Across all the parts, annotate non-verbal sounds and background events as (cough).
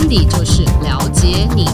温迪就是了解你，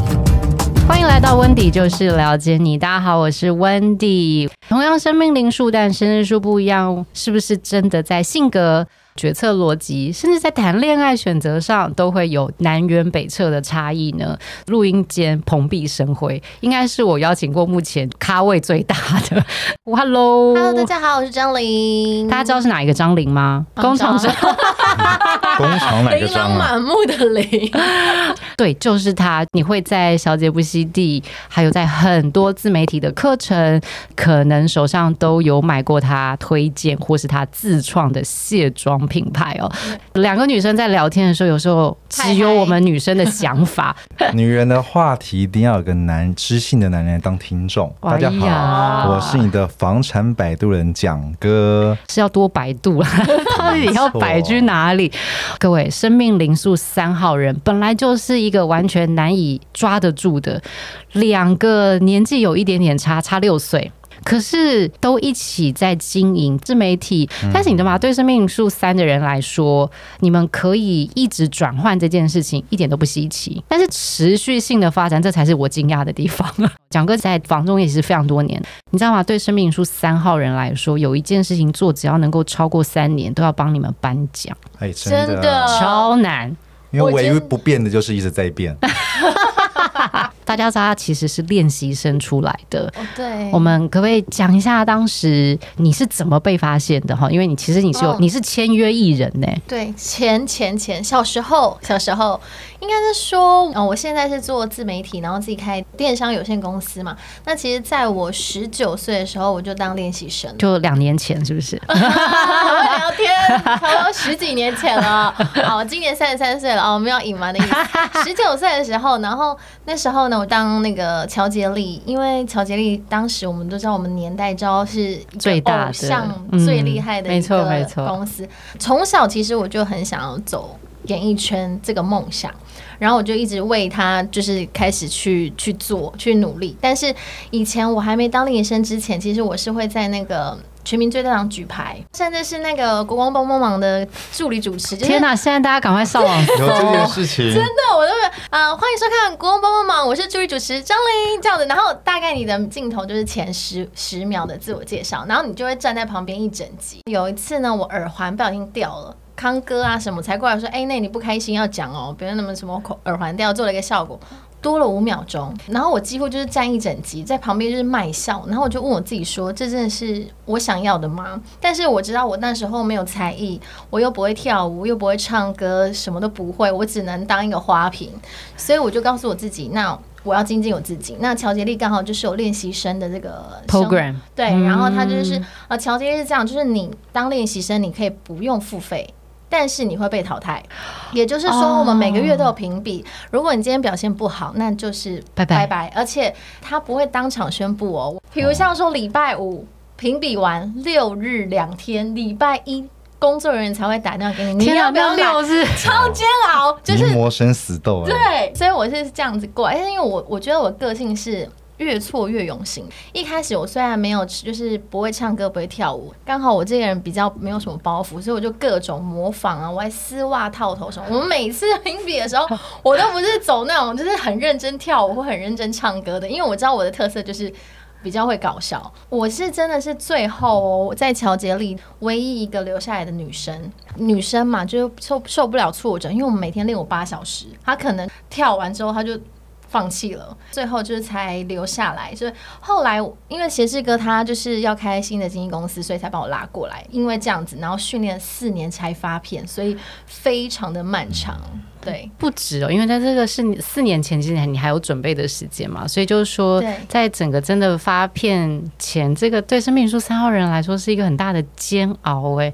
欢迎来到温迪就是了解你。大家好，我是温迪。同样生命灵数，但生日数不一样，是不是真的在性格？决策逻辑，甚至在谈恋爱选择上，都会有南辕北辙的差异呢。录音间蓬荜生辉，应该是我邀请过目前咖位最大的。(laughs) Hello，Hello，大家好，我是张玲。大家知道是哪一个张玲吗？工厂张，(laughs) 工厂哪个张？琳琅满目的琳。(laughs) 对，就是他。你会在小姐不熙娣，还有在很多自媒体的课程，可能手上都有买过他推荐或是他自创的卸妆品牌哦，两个女生在聊天的时候，有时候只有我们女生的想法。(laughs) 女人的话题一定要有个男知性的男人当听众。大家好，我是你的房产摆渡人蒋哥，是要多百度啊，(laughs) 到底要摆去哪里？各位，生命灵数三号人本来就是一个完全难以抓得住的两个，年纪有一点点差，差六岁。可是都一起在经营自媒体，但是你知道吗？对生命灵数三的人来说，你们可以一直转换这件事情，一点都不稀奇。但是持续性的发展，这才是我惊讶的地方。蒋哥在房中也是非常多年，你知道吗？对生命灵数三号人来说，有一件事情做，只要能够超过三年，都要帮你们颁奖。哎，真的超难，因为唯一不变的就是一直在变。(laughs) (laughs) (laughs) 大家知道他其实是练习生出来的。对，我们可不可以讲一下当时你是怎么被发现的哈？因为你其实你是有你是签约艺人呢。对，前前前小时候小时候应该是说，哦，我现在是做自媒体，然后自己开电商有限公司嘛。那其实在我十九岁的时候，我就当练习生，就两年前是不是？(laughs) 聊天，差不多十几年前了。好，今年三十三岁了哦，我们要隐瞒的意思。十九岁的时候，然后那时候呢。我当那个乔杰利，因为乔杰利当时我们都知道，我们年代招是最大的、最厉害的一个公司。从小其实我就很想要走演艺圈这个梦想，然后我就一直为他就是开始去去做去努力。但是以前我还没当练习生之前，其实我是会在那个。全民最大党举牌，甚至是那个国光帮帮忙的助理主持。天哪！现在大家赶快上网 (laughs) 有这件事情，真的，我都是啊、呃！欢迎收看国光帮帮忙，我是助理主持张琳，这样子。然后大概你的镜头就是前十十秒的自我介绍，然后你就会站在旁边一整集。有一次呢，我耳环不小心掉了，康哥啊什么才过来说：“哎、欸，那你不开心要讲哦，别人那么什么耳环掉，做了一个效果。”多了五秒钟，然后我几乎就是站一整集，在旁边就是卖笑，然后我就问我自己说：“这真的是我想要的吗？”但是我知道我那时候没有才艺，我又不会跳舞，又不会唱歌，什么都不会，我只能当一个花瓶，所以我就告诉我自己：“那我要精进我自己。”那乔杰利刚好就是有练习生的这个 program，对，然后他就是呃，乔杰利是这样，就是你当练习生，你可以不用付费。但是你会被淘汰，也就是说，我们每个月都有评比。如果你今天表现不好，那就是拜拜拜。而且他不会当场宣布哦。比如像说礼拜五评比完，六日两天，礼拜一工作人员才会打电话给你。你要不要六日？超煎熬，就是磨生死斗。对，所以我是这样子过来。因为我我觉得我个性是。越挫越勇行。一开始我虽然没有，就是不会唱歌，不会跳舞，刚好我这个人比较没有什么包袱，所以我就各种模仿啊，我还丝袜套头什么。我们每次评比的时候，我都不是走那种就是很认真跳舞或很认真唱歌的，因为我知道我的特色就是比较会搞笑。我是真的是最后哦，在乔杰里唯一一个留下来的女生，女生嘛，就受受不了挫折，因为我们每天练舞八小时，她可能跳完之后，她就。放弃了，最后就是才留下来。所以后来，因为斜志哥他就是要开新的经纪公司，所以才把我拉过来。因为这样子，然后训练四年才发片，所以非常的漫长。对，不止哦，因为在这个是四年前，之前你还有准备的时间嘛。所以就是说，在整个真的发片前，这个对生命灵数三号人来说是一个很大的煎熬。哎，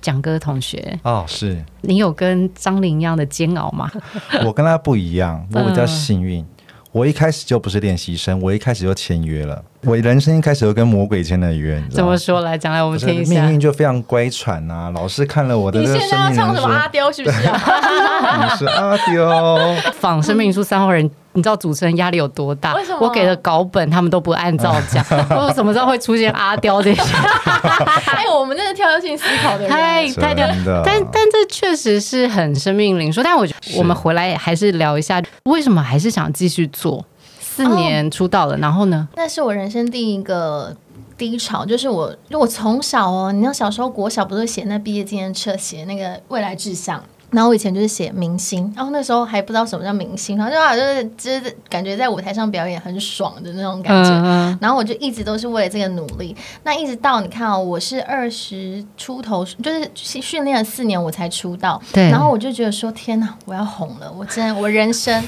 蒋哥同学哦，是你有跟张琳一样的煎熬吗？(laughs) 我跟他不一样，我比较幸运。嗯我一开始就不是练习生，我一开始就签约了。我人生一开始就跟魔鬼签了约，怎么说？来讲来，我们听一下。命运就非常乖舛啊！老师看了我的，你现在要唱什么阿刁是不是？(laughs) 你是阿刁。仿生命灵数三号人，你知道主持人压力有多大？为什么？我给的稿本他们都不按照讲，(laughs) 我怎么知道会出现阿刁这些？(laughs) 哎，我们真是跳跃性思考的人，太太跳。但但这确实是很生命灵数。但我觉得我们回来还是聊一下，为什么还是想继续做？四年出道了，然后呢？那是我人生第一个低潮，就是我，就我从小哦，你知道小时候国小不是写那毕业纪念册，写那个未来志向。然后我以前就是写明星，然后那时候还不知道什么叫明星，然后就好像就是就是感觉在舞台上表演很爽的那种感觉。嗯、然后我就一直都是为了这个努力。那一直到你看哦，我是二十出头，就是训练了四年我才出道。对。然后我就觉得说，天哪，我要红了！我真的，我人生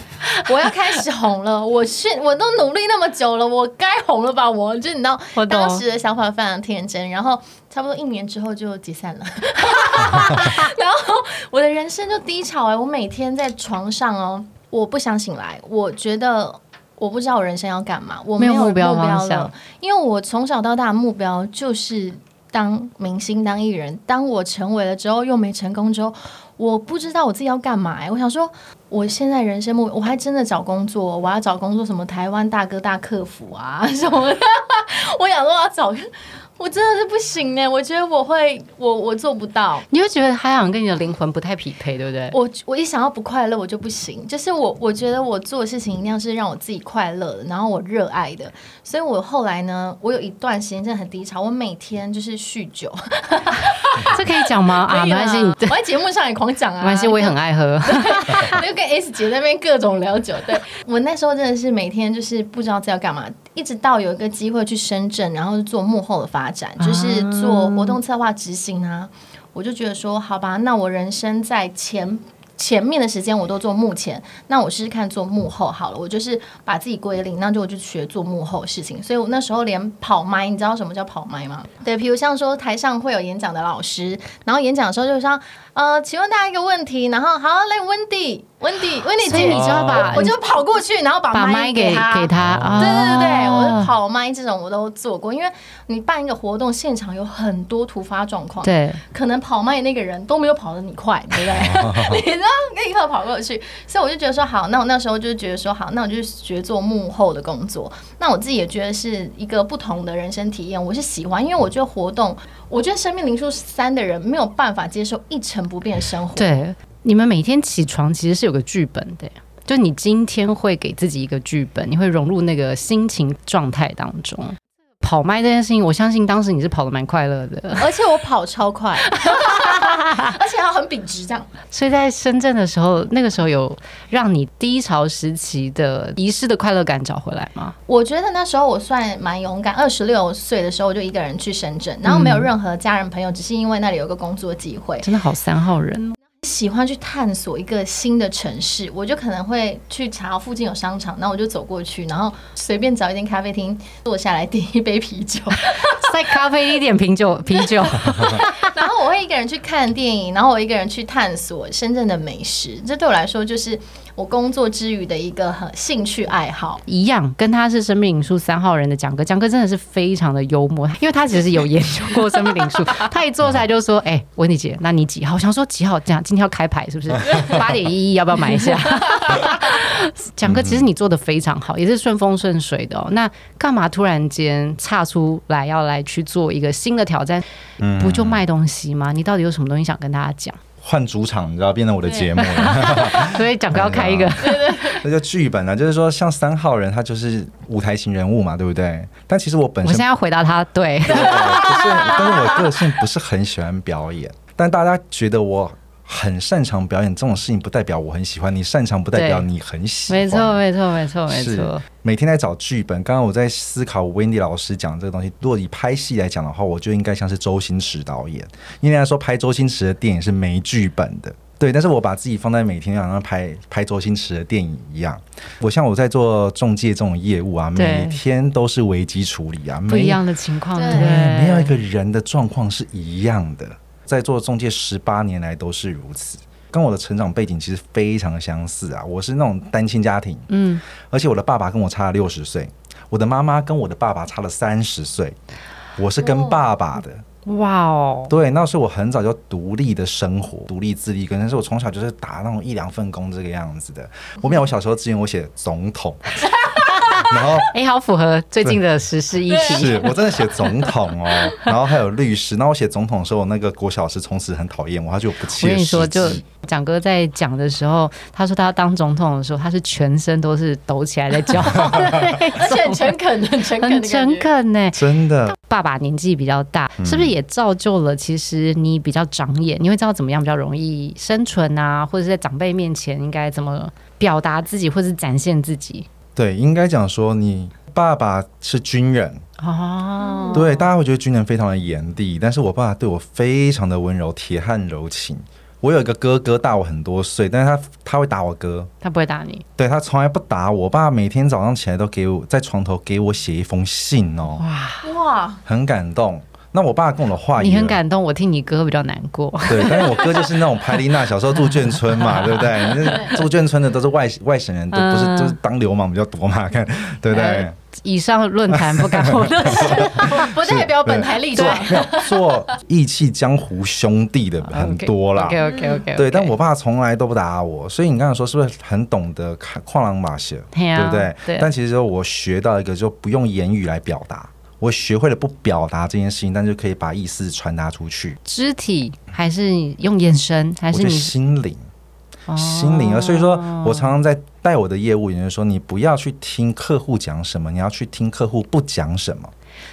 我要开始红了。(laughs) 我训我都努力那么久了，我该红了吧？我就你知道，当时的想法非常天真。然后。差不多一年之后就解散了，(laughs) 然后我的人生就低潮哎、欸，我每天在床上哦，我不想醒来，我觉得我不知道我人生要干嘛，我没有目标了，因为我从小到大的目标就是当明星、当艺人，当我成为了之后又没成功之后，我不知道我自己要干嘛哎、欸，我想说我现在人生目标，我还真的找工作，我要找工作什么台湾大哥大客服啊什么的，(laughs) 我想说我要找。我真的是不行呢，我觉得我会，我我做不到。你会觉得他好像跟你的灵魂不太匹配，对不对？我我一想要不快乐，我就不行。就是我我觉得我做的事情一定要是让我自己快乐，然后我热爱的。所以我后来呢，我有一段时间真的很低潮，我每天就是酗酒。(laughs) 这可以讲吗？(laughs) 啊，没关系，我在节目上也狂讲啊。没关系，我也很爱喝。(laughs) 就跟 S 姐那边各种聊酒。对，我那时候真的是每天就是不知道在要干嘛。一直到有一个机会去深圳，然后做幕后的发展，就是做活动策划执行啊，我就觉得说，好吧，那我人生在前。前面的时间我都做幕前，那我试试看做幕后好了。我就是把自己归零，那就我就学做幕后的事情。所以我那时候连跑麦，你知道什么叫跑麦吗？对，比如像说台上会有演讲的老师，然后演讲的时候就说，呃，请问大家一个问题，然后好，来，Wendy，Wendy，Wendy 姐，你就要把，我就跑过去，然后把麦给他，给他。哦、对对对对，我就跑麦这种我都做过，因为你办一个活动，现场有很多突发状况，对，可能跑麦那个人都没有跑得你快，对不对？(laughs) (laughs) 你知道，立刻跑过去，所以我就觉得说，好，那我那时候就觉得说，好，那我就学做幕后的工作。那我自己也觉得是一个不同的人生体验，我是喜欢，因为我觉得活动，我觉得生命灵数三的人没有办法接受一成不变的生活。对，你们每天起床其实是有个剧本的，就你今天会给自己一个剧本，你会融入那个心情状态当中。跑麦这件事情，我相信当时你是跑的蛮快乐的，而且我跑超快，(laughs) 而且还很笔直这样。所以在深圳的时候，那个时候有让你低潮时期的遗失的快乐感找回来吗？我觉得那时候我算蛮勇敢，二十六岁的时候我就一个人去深圳，然后没有任何家人朋友，只是因为那里有个工作机会。真的好三号人。喜欢去探索一个新的城市，我就可能会去查附近有商场，那我就走过去，然后随便找一间咖啡厅坐下来点一杯啤酒，在咖啡厅点啤酒，(laughs) 啤酒。(laughs) 然后我会一个人去看电影，然后我一个人去探索深圳的美食，这对我来说就是。我工作之余的一个很兴趣爱好。一样，跟他是生命灵数三号人的蒋哥，蒋哥真的是非常的幽默，因为他其实有研究过生命灵数，(laughs) 他一坐下来就说：“哎、欸，温蒂姐，那你几号？”我想说几号？这样今天要开牌是不是？八点一一，要不要买一下？蒋哥，其实你做的非常好，也是顺风顺水的哦。那干嘛突然间岔出来要来去做一个新的挑战？不就卖东西吗？你到底有什么东西想跟大家讲？换主场，你知道，变成我的节目了，(laughs) 所以讲哥要开一个，(laughs) 那叫剧本啊，就是说像三号人，他就是舞台型人物嘛，对不对？但其实我本身，我现在要回答他，对，对，对，对，就是，但是我个性不是很喜欢表演，但大家觉得我。很擅长表演这种事情，不代表我很喜欢。你擅长不代表你很喜欢。没错，没错，没错，没错。每天在找剧本。刚刚我在思考，Wendy 老师讲这个东西，如果以拍戏来讲的话，我就应该像是周星驰导演。因为人家说拍周星驰的电影是没剧本的，对。但是我把自己放在每天晚上拍拍周星驰的电影一样。我像我在做中介这种业务啊，每天都是危机处理啊，不一样的情况，对，没有一个人的状况是一样的。在做中介十八年来都是如此，跟我的成长背景其实非常相似啊。我是那种单亲家庭，嗯，而且我的爸爸跟我差了六十岁，我的妈妈跟我的爸爸差了三十岁，我是跟爸爸的。哇哦，对，那时候我很早就独立的生活，独立自立，跟，但是我从小就是打那种一两份工这个样子的。我没有，我小时候之前我写总统。然后，哎、欸，好符合最近的时事议题。是我真的写总统哦，(laughs) 然后还有律师。那我写总统的时候，我那个国小老师从此很讨厌我，他就不切实际。我跟你说，就蒋哥在讲的时候，他说他要当总统的时候，他是全身都是抖起来在叫，(laughs) 而且很诚恳，很诚恳，很诚恳呢。真的，爸爸年纪比较大，是不是也造就了其实你比较长眼，你会知道怎么样比较容易生存啊，或者是在长辈面前应该怎么表达自己，或者是展现自己。对，应该讲说你爸爸是军人哦。对，大家会觉得军人非常的严厉，但是我爸爸对我非常的温柔，铁汉柔情。我有一个哥哥大我很多岁，但是他他会打我哥，他不会打你。对，他从来不打我。我爸每天早上起来都给我在床头给我写一封信哦。哇哇，很感动。那我爸跟我的话，你很感动，我听你哥比较难过。(laughs) 对，但是我哥就是那种拍丽娜小时候住眷村嘛，(laughs) 对不对？住眷村的都是外外省人，都不是就是当流氓比较多嘛，看 (laughs) 对不对？呃、以上论坛不敢我的是，不代表本台立场。做义气江湖兄弟的很多啦。OK OK OK。对，但我爸从来都不打我，所以你刚才说是不是很懂得看跨栏马戏？对不对？对。但其实我学到一个，就不用言语来表达。我学会了不表达这件事情，但就可以把意思传达出去。肢体还是用眼神，还是你心灵？心灵啊！所以说我常常在带我的业务员，就是说你不要去听客户讲什么，你要去听客户不讲什么。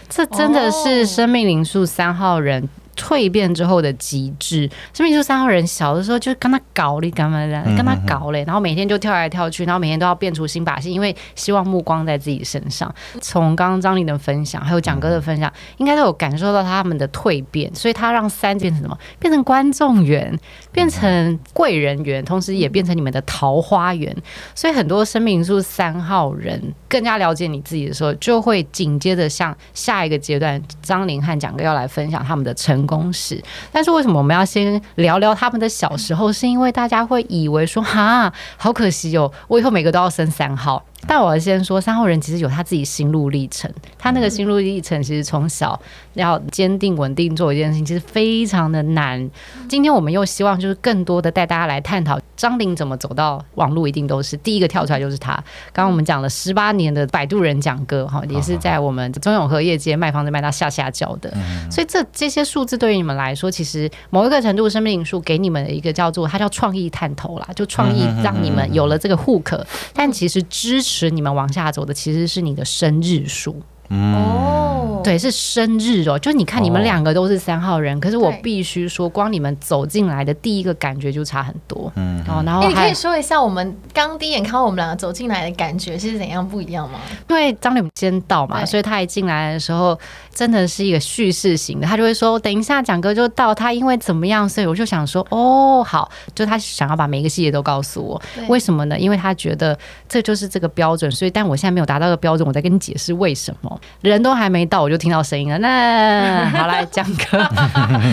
这真的是生命灵数三号人蜕变之后的极致。生命灵数三号人小的时候就跟他搞你干嘛的，跟他搞嘞，然后每天就跳来跳去，然后每天都要变出新把戏，因为希望目光在自己身上。从刚刚张琳的分享，还有蒋哥的分享，应该都有感受到他们的蜕变，所以他让三变成什么？变成观众缘，变成贵人缘，同时也变成你们的桃花源。所以很多生命灵数三号人更加了解你自己的时候，就会紧接着向下一个阶段，张琳和蒋哥要来分享他们的成功史。但是为什么我们要先聊聊他们的小时候？是因为大家会以为说，哈，好可惜哦，我以后每个都要生三号。但我要先说，三号人其实有他自己心路历程。他那个心路历程，其实从小要坚定稳定做一件事情，其实非常的难。今天我们又希望就是更多的带大家来探讨张琳怎么走到网络，一定都是第一个跳出来就是他。刚刚我们讲了十八年的摆渡人讲歌，哈，也是在我们中永和业界卖房子卖到下下脚的。所以这这些数字对于你们来说，其实某一个程度生命灵数给你们的一个叫做它叫创意探头啦，就创意让你们有了这个 hook，但其实支持。使你们往下走的其实是你的生日数。哦，对，是生日哦。就你看，你们两个都是三号人，可是我必须说，光你们走进来的第一个感觉就差很多。嗯，然后，然后你可以说一下，我们刚第一眼看到我们两个走进来的感觉是怎样不一样吗？因为张柳先到嘛，所以他一进来的时候真的是一个叙事型的，他就会说：“等一下，蒋哥就到，他因为怎么样，所以我就想说，哦，好，就他想要把每一个细节都告诉我。为什么呢？因为他觉得这就是这个标准，所以但我现在没有达到的标准，我在跟你解释为什么。”人都还没到，我就听到声音了。那 (laughs) 好来，蒋哥，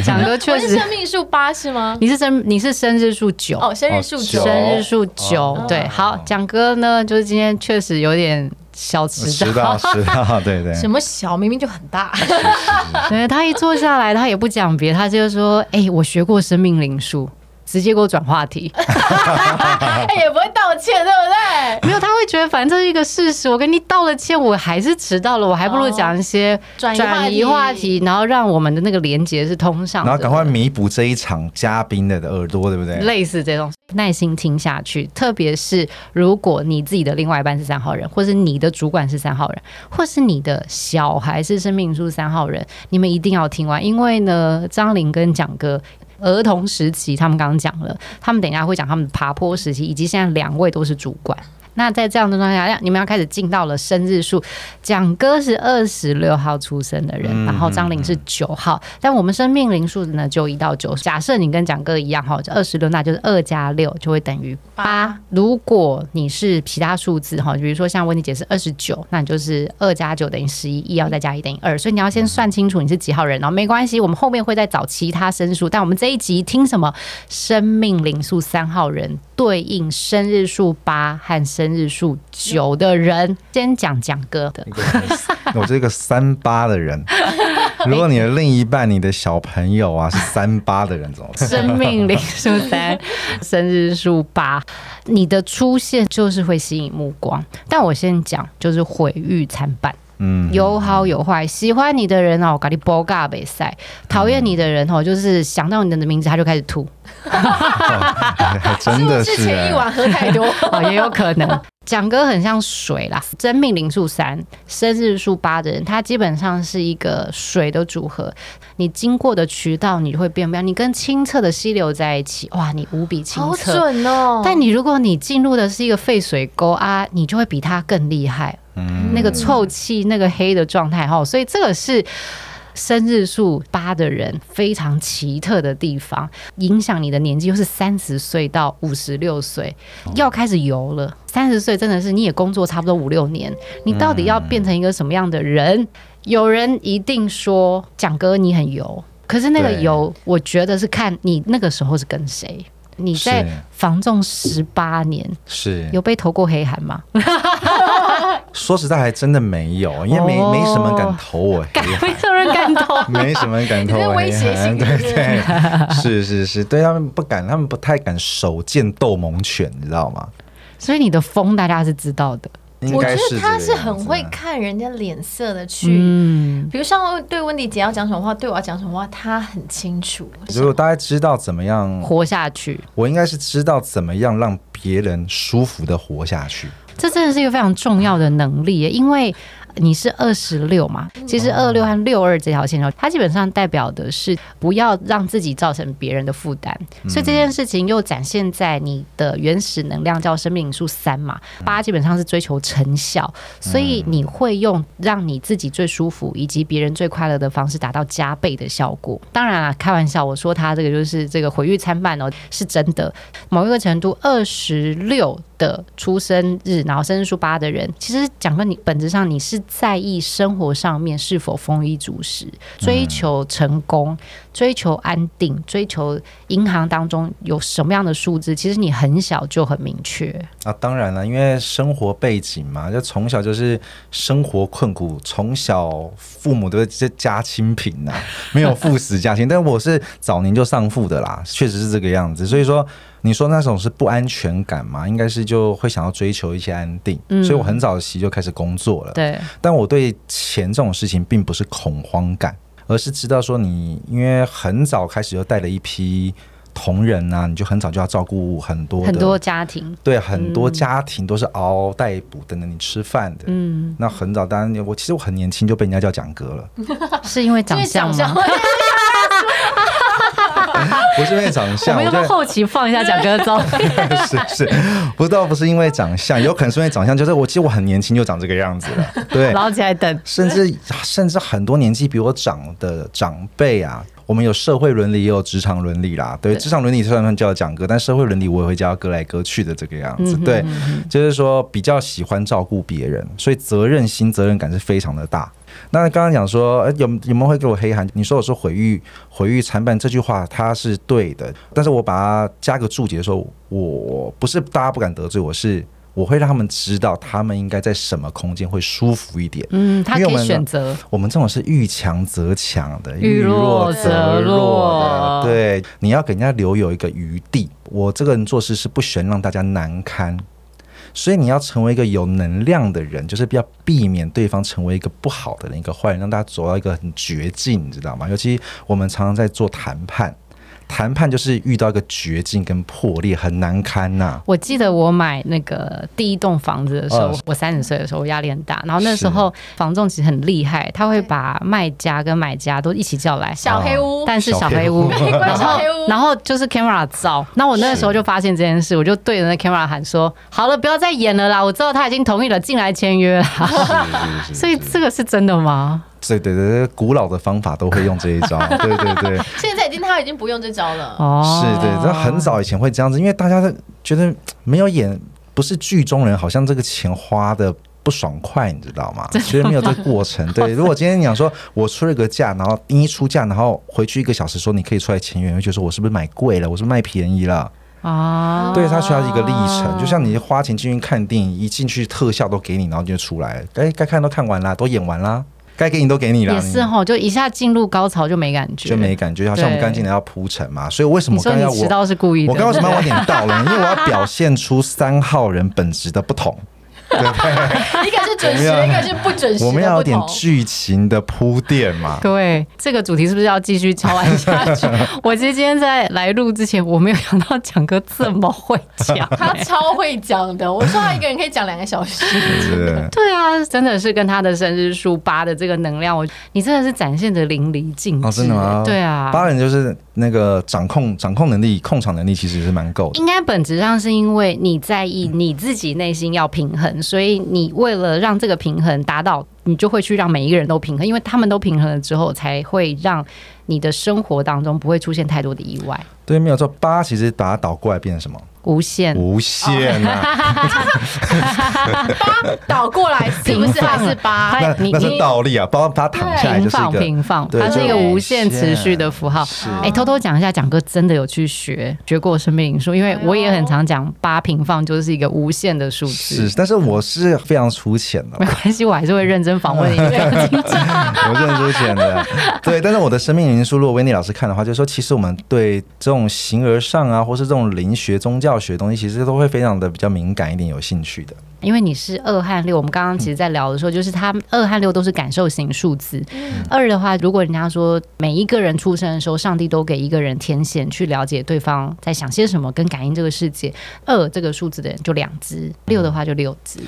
蒋哥确实。是生命数八是吗？你是生你是生日数九哦，生日数九，生日数九。对，好，蒋哥呢，就是今天确实有点小迟到，迟到，(laughs) 对对。什么小，明明就很大。(laughs) 对，他一坐下来，他也不讲别，他就说：“哎、欸，我学过生命灵数。”直接给我转话题，(laughs) 也不会道歉，对不对？没有，他会觉得反正这是一个事实，我跟你道了歉，我还是迟到了，我还不如讲一些转移话题，然后让我们的那个连接是通上，然后赶快弥补这一场嘉宾的耳朵，对不对？类似这种耐心听下去，特别是如果你自己的另外一半是三号人，或是你的主管是三号人，或是你的小孩是生命灵数三号人，你们一定要听完，因为呢，张琳跟蒋哥。儿童时期，他们刚刚讲了，他们等一下会讲他们爬坡时期，以及现在两位都是主管。那在这样的状态下，你们要开始进到了生日数。蒋哥是二十六号出生的人，然后张玲是九号。但我们生命灵数呢，就一到九。假设你跟蒋哥一样哈，二十六，那就是二加六就会等于八。如果你是其他数字哈，比如说像温妮姐是二十九，那你就是二加九等于十一，一要再加一等于二。所以你要先算清楚你是几号人哦。没关系，我们后面会再找其他生日数。但我们这一集听什么？生命灵数三号人对应生日数八和生生日数九的人，先讲讲哥的。我这个三八的人，(laughs) 如果你的另一半、你的小朋友啊是三八的人，怎么办？生命灵数三，生日数八，你的出现就是会吸引目光。但我先讲，就是毁誉参半。嗯，有好有坏。喜欢你的人哦，咖喱波嘎比赛；讨厌你的人哦，就是想到你的名字他就开始吐。哦、(laughs) 真的是，前一晚喝太多，(laughs) 哦、也有可能。蒋哥很像水啦，真命灵数三，生日数八的人，他基本上是一个水的组合。你经过的渠道，你会变不一样。你跟清澈的溪流在一起，哇，你无比清澈，好准哦。但你如果你进入的是一个废水沟啊，你就会比他更厉害。嗯，那个臭气，那个黑的状态哈，所以这个是。生日数八的人非常奇特的地方，影响你的年纪又是三十岁到五十六岁，要开始游了。三十岁真的是你也工作差不多五六年，你到底要变成一个什么样的人？嗯、有人一定说蒋哥你很油，可是那个油，我觉得是看你那个时候是跟谁。你在防重十八年，是有被投过黑函吗？(laughs) 说实在，还真的没有，因为没、哦、没什么敢投我黑函，没什么人敢投，(laughs) 没什么人敢投我黑函，对对，是是是，对他们不敢，他们不太敢手贱斗猛犬，你知道吗？所以你的风大家是知道的。我觉得他是很会看人家脸色的去，嗯，比如像对温迪姐要讲什么话，对我要讲什么话，他很清楚。如果大家知道怎么样活下去，我应该是知道怎么样让别人舒服的活下去。这真的是一个非常重要的能力，因为。你是二十六嘛？其实二六和六二这条线，它基本上代表的是不要让自己造成别人的负担。所以这件事情又展现在你的原始能量叫生命数三嘛，八基本上是追求成效，所以你会用让你自己最舒服以及别人最快乐的方式达到加倍的效果。当然了，开玩笑，我说他这个就是这个毁誉参半哦，是真的。某一个程度，二十六的出生日，然后生日数八的人，其实讲个你本质上你是。在意生活上面是否丰衣足食，追求成功，追求安定，追求银行当中有什么样的数字，其实你很小就很明确啊。当然了，因为生活背景嘛，就从小就是生活困苦，从小父母都是家清贫呐，没有父死家亲。但我是早年就丧父的啦，确实是这个样子。所以说。你说那种是不安全感嘛？应该是就会想要追求一些安定，嗯、所以我很早期就开始工作了。对，但我对钱这种事情并不是恐慌感，而是知道说你因为很早开始就带了一批同仁啊，你就很早就要照顾很多很多家庭，对，很多家庭都是嗷嗷待哺等着你吃饭的。嗯，那很早，当然我其实我很年轻就被人家叫蒋哥了，(laughs) 是因为长相吗？(laughs) (laughs) 不是因为长相，我们要后期放一下蒋哥的照片。(laughs) 是是，不知道不是因为长相，有可能是因为长相，就是我其实我很年轻就长这个样子了。(laughs) 对，捞起来等，甚至甚至很多年纪比我长的长辈啊，我们有社会伦理，也有职场伦理啦。对，职场伦理虽然说叫蒋哥，但社会伦理我也会叫他哥来哥去的这个样子。对，就是说比较喜欢照顾别人，所以责任心、责任感是非常的大。那刚刚讲说，有有没有会给我黑函？你说我是毁誉毁誉参半这句话，它是对的。但是我把它加个注解说，我不是大家不敢得罪我，是我会让他们知道，他们应该在什么空间会舒服一点。嗯，他可以选择。我们这种是遇强则强的，遇弱则弱的。对，你要给人家留有一个余地。我这个人做事是不喜欢让大家难堪。所以你要成为一个有能量的人，就是要避免对方成为一个不好的人，一个坏人，让大家走到一个很绝境，你知道吗？尤其我们常常在做谈判。谈判就是遇到一个绝境跟破裂，很难堪呐、啊。我记得我买那个第一栋房子的时候，哦、我三十岁的时候，我压力很大。然后那时候房仲其实很厉害，他会把卖家跟买家都一起叫来，小黑屋，但是小黑屋，(laughs) 然后然后就是 camera 照。那我那个时候就发现这件事，我就对着那 camera 喊说：“好了，不要再演了啦！我知道他已经同意了，进来签约了。” (laughs) 所以这个是真的吗？对对对，古老的方法都会用这一招。(laughs) 对对对，现在已经他已经不用这招了。哦，是对，这很早以前会这样子，因为大家都觉得没有演，不是剧中人，好像这个钱花的不爽快，你知道吗？觉得没有这个过程。对，如果今天你想说我出了个价，然后一出价，然后回去一个小时说你可以出来签约，就说我是不是买贵了，我是不是卖便宜了？啊，对，它需要一个历程，就像你花钱进去看电影，一进去特效都给你，然后就出来哎，该该看都看完了，都演完啦。该给你都给你了，也是哈，就一下进入高潮就没感觉，就没感觉，好像我们刚进来要铺陈嘛，所以为什么我刚要迟到是故意的？我刚为什么要晚点到了？因为我要表现出三号人本质的不同。对，(laughs) 一个是准时，一个是不准时。我们要有点剧情的铺垫嘛。(laughs) 对，这个主题是不是要继续敲完下去？(laughs) 我其实今天在来录之前，我没有想到蒋哥这么会讲，他超会讲的。我说他一个人可以讲两个小时。对啊，真的是跟他的生日数八的这个能量，我你真的是展现的淋漓尽致。哦，真的吗？对啊，八人就是那个掌控掌控能力、控场能力，其实是蛮够的。应该本质上是因为你在意你自己内心要平衡。所以你为了让这个平衡达到，你就会去让每一个人都平衡，因为他们都平衡了之后，才会让你的生活当中不会出现太多的意外。对，没有错。八其实把它倒过来变成什么？无限，无限啊！八倒过来 (laughs) 是不是还是八？那那是倒立啊，包括它躺下来就是一个平放，它是一个无限持续的符号。哎，偷偷讲一下，蒋哥真的有去学学过生命灵数，因为我也很常讲八平方就是一个无限的数字。是，但是我是非常粗浅的，没关系，我还是会认真访问你。(laughs) 我认真粗浅的，对。但是我的生命灵数，如果 Wendy 老师看的话，就是说，其实我们对这种形而上啊，或是这种灵学宗教。学东西其实都会非常的比较敏感一点，有兴趣的。因为你是二和六，我们刚刚其实在聊的时候，就是他二和六都是感受型数字。二的话，如果人家说每一个人出生的时候，上帝都给一个人天线去了解对方在想些什么，跟感应这个世界。二这个数字的人就两只，六的话就六只。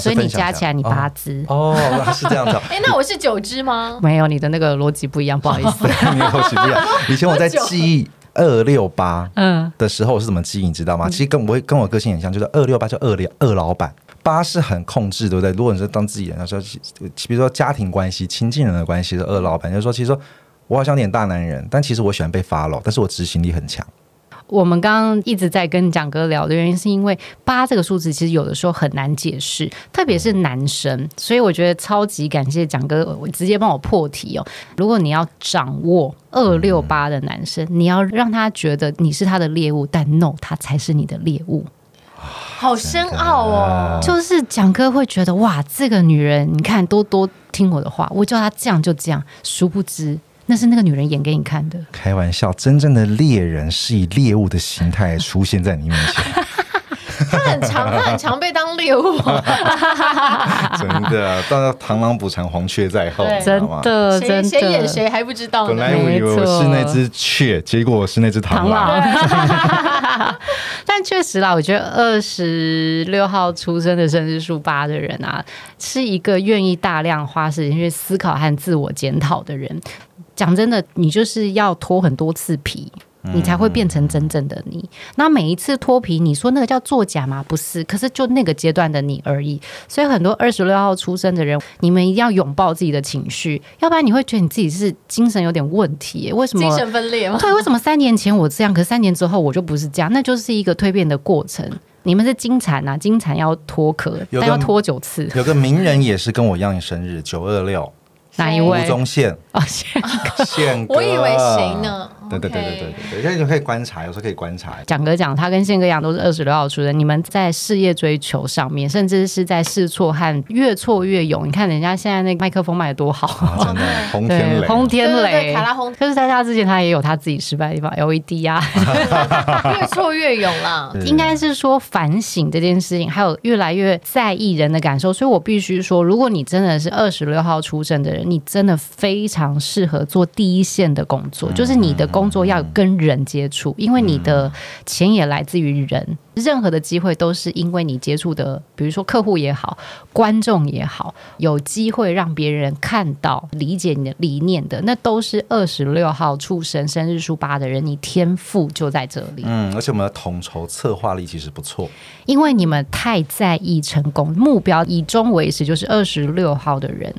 所以你加起来你八只哦，是这样子。(laughs) 哎，那我是九只吗？没有，你的那个逻辑不一样，不好意思，(laughs) 你逻辑不一样。以前我在记忆。二六八嗯的时候我是怎么记忆，你知道吗？其实跟我会跟我个性很像，就是二六八就二六二老板，八是很控制，对不对？如果你是当自己人，的时候比如说家庭关系、亲近人的关系是二老板，就是说其实说我好像有点大男人，但其实我喜欢被 follow，但是我执行力很强。我们刚刚一直在跟蒋哥聊的原因，是因为八这个数字其实有的时候很难解释，特别是男生，所以我觉得超级感谢蒋哥，我直接帮我破题哦。如果你要掌握二六八的男生，你要让他觉得你是他的猎物，但 no，他才是你的猎物，好深奥哦。就是蒋哥会觉得哇，这个女人，你看多多听我的话，我叫她这样就这样，殊不知。那是那个女人演给你看的。开玩笑，真正的猎人是以猎物的形态出现在你面前。(laughs) 他很常，他很常被当猎物。(laughs) 真的，到螳螂捕蝉，黄雀在后，真的，谁谁演谁还不知道呢。本来我以为我是那只雀，结果我是那只螳螂。(laughs) 但确实啦，我觉得二十六号出生的生日数八的人啊，是一个愿意大量花时间去思考和自我检讨的人。讲真的，你就是要脱很多次皮。你才会变成真正的你。那每一次脱皮，你说那个叫作假吗？不是，可是就那个阶段的你而已。所以很多二十六号出生的人，你们一定要拥抱自己的情绪，要不然你会觉得你自己是精神有点问题。为什么？精神分裂吗？对，为什么三年前我这样，可是三年之后我就不是这样？那就是一个蜕变的过程。你们是金蝉呐，金蝉要脱壳，但要脱九次。有个名人也是跟我一样生日，九二六。哪一位？吴宗宪啊，宪宪哥，我以为谁呢？对对对对对对，现在就可以观察，有时候可以观察。蒋哥讲，他跟宪哥一样，都是二十六号出生。你们在事业追求上面，甚至是在试错和越挫越勇。你看人家现在那个麦克风卖的多好，真的 (laughs) 轰天雷，轰天雷，卡拉轰。可是在他之前，他也有他自己失败的地方，LED 啊，(laughs) 越挫越勇了。(laughs) 应该是说反省这件事情，还有越来越在意人的感受。所以我必须说，如果你真的是二十六号出生的人，你真的非常适合做第一线的工作，就是你的。工作要跟人接触，因为你的钱也来自于人。任何的机会都是因为你接触的，比如说客户也好，观众也好，有机会让别人看到、理解你的理念的，那都是二十六号出生、生日数八的人，你天赋就在这里。嗯，而且我们的统筹策划力其实不错，因为你们太在意成功，目标以终为始，就是二十六号的人。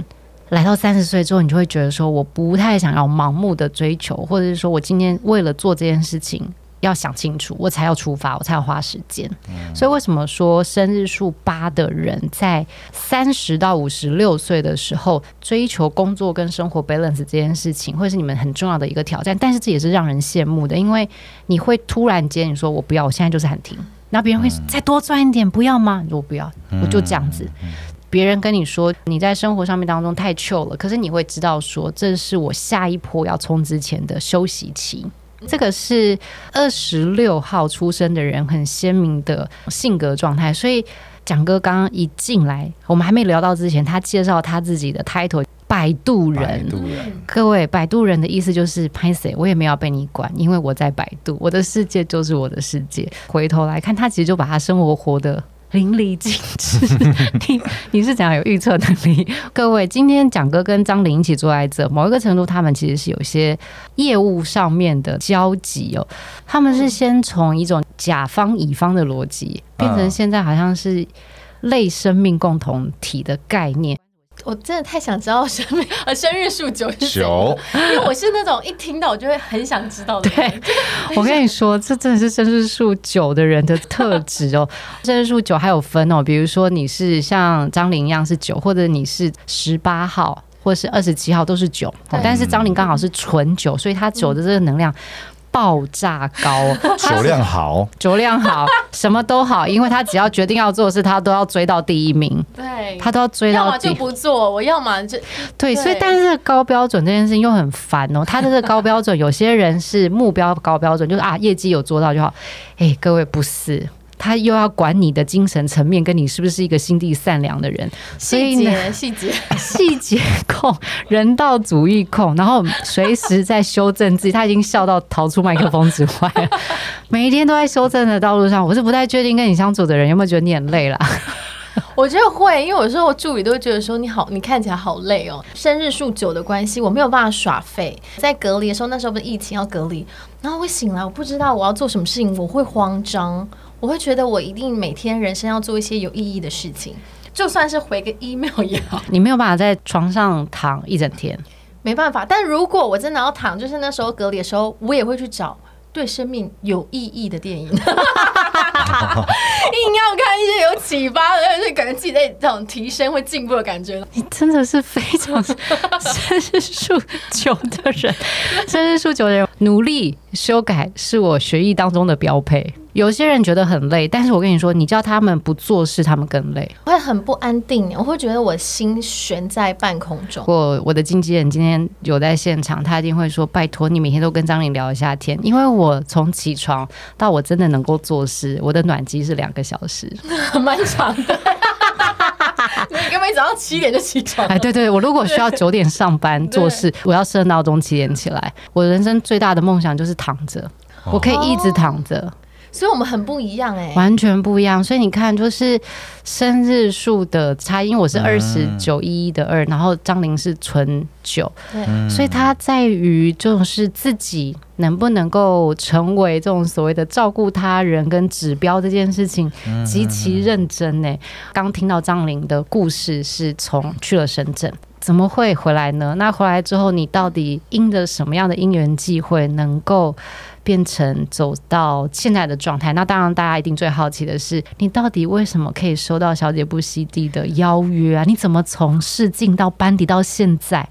来到三十岁之后，你就会觉得说，我不太想要盲目的追求，或者是说我今天为了做这件事情，要想清楚，我才要出发，我才要花时间。嗯、所以为什么说生日数八的人在三十到五十六岁的时候追求工作跟生活 balance 这件事情，会是你们很重要的一个挑战？但是这也是让人羡慕的，因为你会突然间你说我不要，我现在就是喊停，然后别人会再多赚一点，不要吗？我不要，我就这样子。别人跟你说你在生活上面当中太 chill 了，可是你会知道说这是我下一波要冲之前的休息期。这个是二十六号出生的人很鲜明的性格状态，所以蒋哥刚刚一进来，我们还没聊到之前，他介绍他自己的 title“ 摆渡人”。渡人，各位，摆渡人的意思就是拍谢，我也没有被你管，因为我在摆渡，我的世界就是我的世界。回头来看，他其实就把他生活活得。淋漓尽致，(laughs) 你你是怎样有预测能力？(laughs) 各位，今天蒋哥跟张玲一起坐在这，某一个程度，他们其实是有些业务上面的交集哦。他们是先从一种甲方乙方的逻辑，变成现在好像是类生命共同体的概念。我真的太想知道生命呃生日数九是九，因为我是那种一听到我就会很想知道的。对，我跟你说，这真的是生日数九的人的特质哦。(laughs) 生日数九还有分哦，比如说你是像张玲一样是九，或者你是十八号或者是二十七号都是九，但是张玲刚好是纯九，所以他九的这个能量。爆炸高，(laughs) 酒量好，酒量好，什么都好，因为他只要决定要做的事，他都要追到第一名。对，他都要追到。要么就不做，我要么就对。所以，但是高标准这件事情又很烦哦。他的这个高标准，有些人是目标高标准，就是啊，业绩有做到就好。哎，各位不是。他又要管你的精神层面，跟你是不是一个心地善良的人，细节细节细节控，人道主义控，然后随时在修正自己。他已经笑到逃出麦克风之外了，(laughs) 每一天都在修正的道路上。我是不太确定跟你相处的人有没有觉得你很累啦？我觉得会，因为有时候我助理都会觉得说你好，你看起来好累哦。生日数九的关系，我没有办法耍废。在隔离的时候，那时候不是疫情要隔离，然后我醒来，我不知道我要做什么事情，我会慌张。我会觉得我一定每天人生要做一些有意义的事情，就算是回个 email 也好。(laughs) 你没有办法在床上躺一整天，没办法。但如果我真的要躺，就是那时候隔离的时候，我也会去找对生命有意义的电影，(laughs) 硬要看一些有启发的，而且感觉自己在这种提升、会进步的感觉。你真的是非常 (laughs) 生日数九的人，生日数九的人努力修改是我学艺当中的标配。有些人觉得很累，但是我跟你说，你叫他们不做事，他们更累。我会很不安定，我会觉得我心悬在半空中。我我的经纪人今天有在现场，他一定会说：“拜托你每天都跟张玲聊一下天，因为我从起床到我真的能够做事，我的暖机是两个小时，(laughs) 蛮长的。(laughs) 你根本早上七点就起床？哎，对对，我如果需要九点上班做事，我要设闹钟七点起来。我人生最大的梦想就是躺着，我可以一直躺着。”所以我们很不一样哎、欸，完全不一样。所以你看，就是生日数的差异，因为我是二十九一一的二，然后张玲是纯九，对，所以它在于就是自己能不能够成为这种所谓的照顾他人跟指标这件事情极其认真呢、欸。刚听到张玲的故事，是从去了深圳，怎么会回来呢？那回来之后，你到底因着什么样的因缘际会能够？变成走到现在的状态，那当然大家一定最好奇的是，你到底为什么可以收到小姐不熙娣的邀约啊？你怎么从试镜到班底到现在？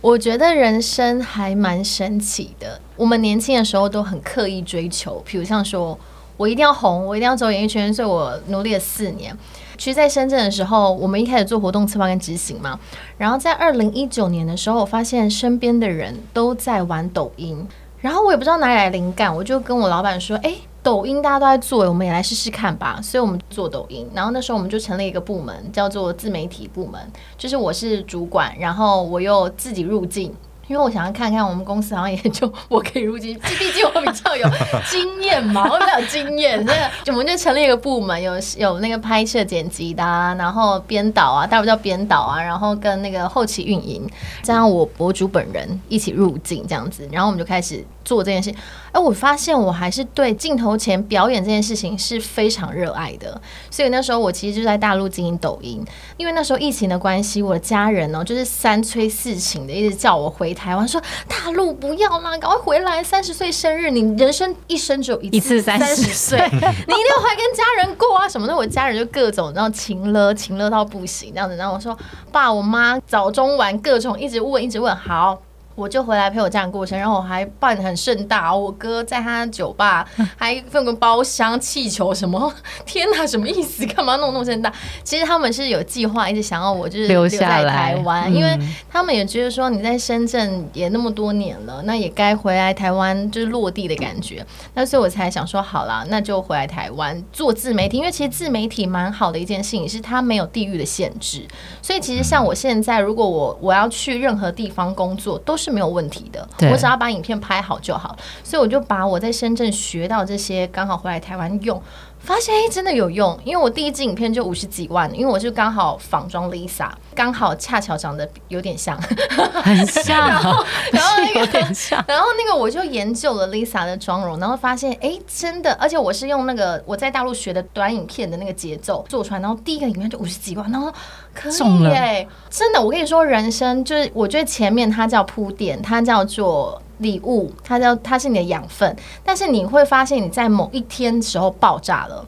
我觉得人生还蛮神奇的。我们年轻的时候都很刻意追求，比如像说我一定要红，我一定要走演艺圈，所以我努力了四年。其实，在深圳的时候，我们一开始做活动策划跟执行嘛，然后在二零一九年的时候，我发现身边的人都在玩抖音。然后我也不知道哪里来灵感，我就跟我老板说：“哎，抖音大家都在做，我们也来试试看吧。”所以我们做抖音。然后那时候我们就成立一个部门，叫做自媒体部门，就是我是主管，然后我又自己入镜。因为我想要看看我们公司好像也就 (laughs) 我可以入境，毕竟我比较有经验嘛，我比较有经验，所以我们就成立一个部门，有有那个拍摄剪辑的，然后编导啊，大家叫编导啊，然后跟那个后期运营，加上我博主本人一起入境这样子，然后我们就开始做这件事。哎，我发现我还是对镜头前表演这件事情是非常热爱的，所以那时候我其实就在大陆经营抖音，因为那时候疫情的关系，我的家人呢就是三催四请的一直叫我回台。湾，说大陆不要啦，赶快回来，三十岁生日，你人生一生只有一次一次三十岁，(laughs) 你一定要回来跟家人过啊什么的。我家人就各种然后情了情了到不行这样子，然后我说爸我妈早中晚各种一直问一直问，好。我就回来陪我家人过生，然后我还办得很盛大。我哥在他酒吧 (laughs) 还放个包厢、气球什么，天哪，什么意思？干嘛弄那么盛大？其实他们是有计划，一直想要我就是留在台湾，因为他们也觉得说你在深圳也那么多年了，那也该回来台湾就是落地的感觉。那所以我才想说，好啦，那就回来台湾做自媒体，因为其实自媒体蛮好的一件事情，是它没有地域的限制。所以其实像我现在，如果我我要去任何地方工作，都是是没有问题的，我只要把影片拍好就好。所以我就把我在深圳学到这些，刚好回来台湾用。发现哎，真的有用，因为我第一支影片就五十几万，因为我就刚好仿妆 Lisa，刚好恰巧长得有点像，很像，(laughs) 然后 (laughs) 然后那个有点像，然后那个我就研究了 Lisa 的妆容，然后发现哎，真的，而且我是用那个我在大陆学的短影片的那个节奏做出来，然后第一个影片就五十几万，然后可以哎，真的，我跟你说，人生就是我觉得前面它叫铺垫，它叫做。礼物，它叫它是你的养分，但是你会发现你在某一天时候爆炸了，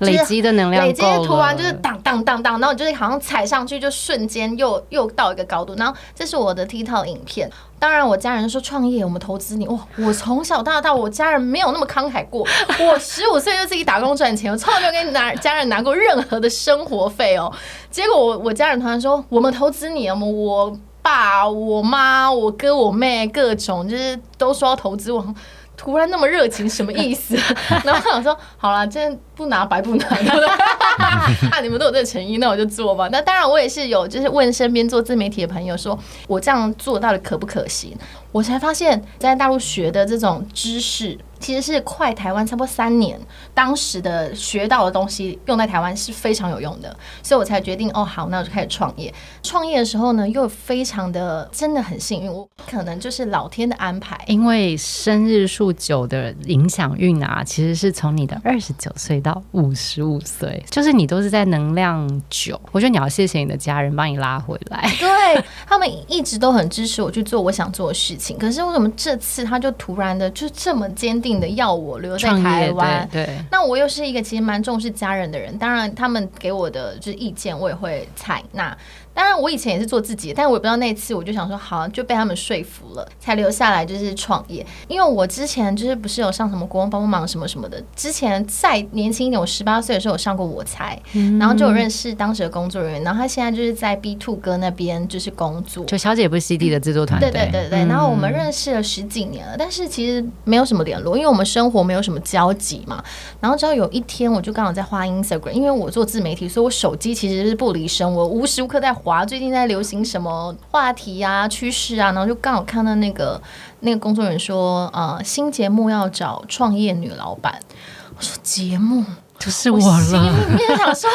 累积的能量，累积突然就是当当当当，然后就是好像踩上去就瞬间又又到一个高度。然后这是我的 TikTok 影片，当然我家人说创业，我们投资你哇！我从小到大我家人没有那么慷慨过，(laughs) 我十五岁就自己打工赚钱，我从来没有给你拿家人拿过任何的生活费哦。结果我我家人突然说，我们投资你我们？我。爸、我妈、我哥、我妹，各种就是都说要投资我，突然那么热情，什么意思？(laughs) 然后我说，好了，真不拿白不拿，(laughs) 你们都有这个诚意，那我就做吧。那当然，我也是有，就是问身边做自媒体的朋友，说我这样做到底可不可行？我才发现，在大陆学的这种知识。其实是快台湾差不多三年，当时的学到的东西用在台湾是非常有用的，所以我才决定哦，好，那我就开始创业。创业的时候呢，又非常的真的很幸运，我可能就是老天的安排。因为生日数九的影响运啊，其实是从你的二十九岁到五十五岁，就是你都是在能量九。我觉得你要谢谢你的家人帮你拉回来，(laughs) 对，他们一直都很支持我去做我想做的事情。可是为什么这次他就突然的就这么坚定？定的要我留在台湾，对，对，那我又是一个其实蛮重视家人的人，当然他们给我的就是意见，我也会采纳。当然，我以前也是做自己的，但我也不知道那次，我就想说，好，就被他们说服了，才留下来就是创业。因为我之前就是不是有上什么国光帮帮忙什么什么的，之前再年轻一点，我十八岁的时候有上过我才，然后就有认识当时的工作人员，然后他现在就是在 B Two 哥那边就是工作，就小姐不是 CD 的制作团队，对对对对。然后我们认识了十几年了，但是其实没有什么联络，因为我们生活没有什么交集嘛。然后直到有一天，我就刚好在滑 Instagram，因为我做自媒体，所以我手机其实是不离身，我无时无刻在滑，最近在流行什么话题啊、趋势啊，然后就刚好看到那个那个工作人员说，呃，新节目要找创业女老板。我说节目就是我了，我心里面 (laughs) 想说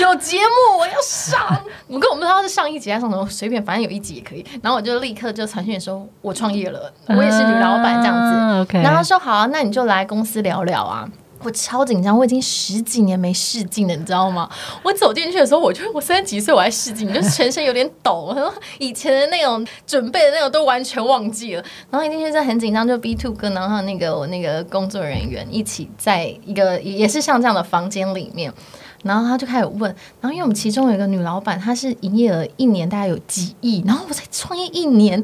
有节目我要上，我跟我不知道是上一集还是上什么，随便反正有一集也可以。然后我就立刻就传讯说，我创业了，我也是女老板这样子。啊 okay、然后说好啊，那你就来公司聊聊啊。我超紧张，我已经十几年没试镜了，你知道吗？我走进去的时候，我就我三十几岁我还试镜，就是全身有点抖。然后以前的那种准备的那种都完全忘记了。然后一进去在很紧张，就 B two 跟然后那个我那个工作人员一起在一个也是像这样的房间里面。然后他就开始问，然后因为我们其中有一个女老板，她是营业额一年大概有几亿，然后我才创业一年，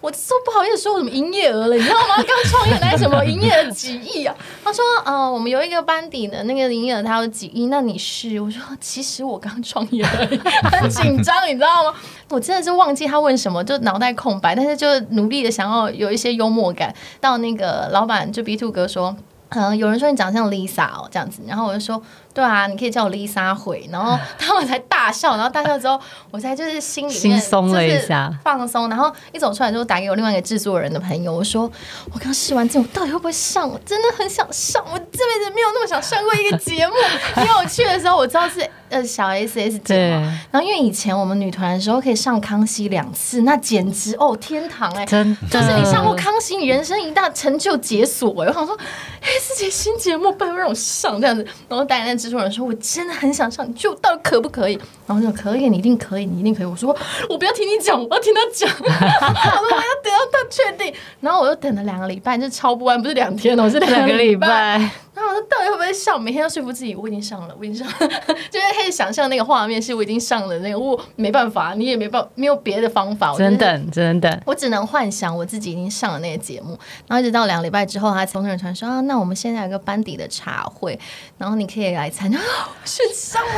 我都不好意思说我什么营业额了，你知道吗？刚创业来什么营业额几亿啊？他说，呃，我们有一个班底的那个营业额他有几亿，那你是？我说其实我刚创业，很紧张，你知道吗？我真的是忘记他问什么，就脑袋空白，但是就努力的想要有一些幽默感。到那个老板就 B two 哥说，嗯，有人说你长得像 Lisa 哦，这样子，然后我就说。对啊，你可以叫我 Lisa 回，然后 (laughs) 他们才大笑，然后大笑之后，我才就是心里面松了一下，放松，然后一走出来之后打给我另外一个制作人的朋友，我说我刚试完之后，我到底会不会上？我真的很想上，我这辈子没有那么想上过一个节目。(laughs) 因为我去的时候我知道是呃小 S S 姐嘛，然后因为以前我们女团的时候可以上康熙两次，那简直哦天堂哎，真的。就是你上过康熙，你人生一大成就解锁哎，我想说 S 姐新节目，拜托让我上这样子，然后带那。这种人说：“我真的很想上，就到底可不可以？”然后就说：“可以，你一定可以，你一定可以。”我说：“我不要听你讲，我要听他讲。”我说：“我要等到他确定。”然后我又等了两个礼拜，就超不完，不是两天哦，是两个礼拜。(laughs) 然后我说到底会不会上？每天要说服自己，我已经上了，我已经上了，就是开始想象那个画面，是我已经上了那个，我没办法，你也没办，没有别的方法，真的，真的，我只能幻想我自己已经上了那个节目。然后一直到两个礼拜之后，他从那传说啊，那我们现在有个班底的茶会，然后你可以来参加，选上了，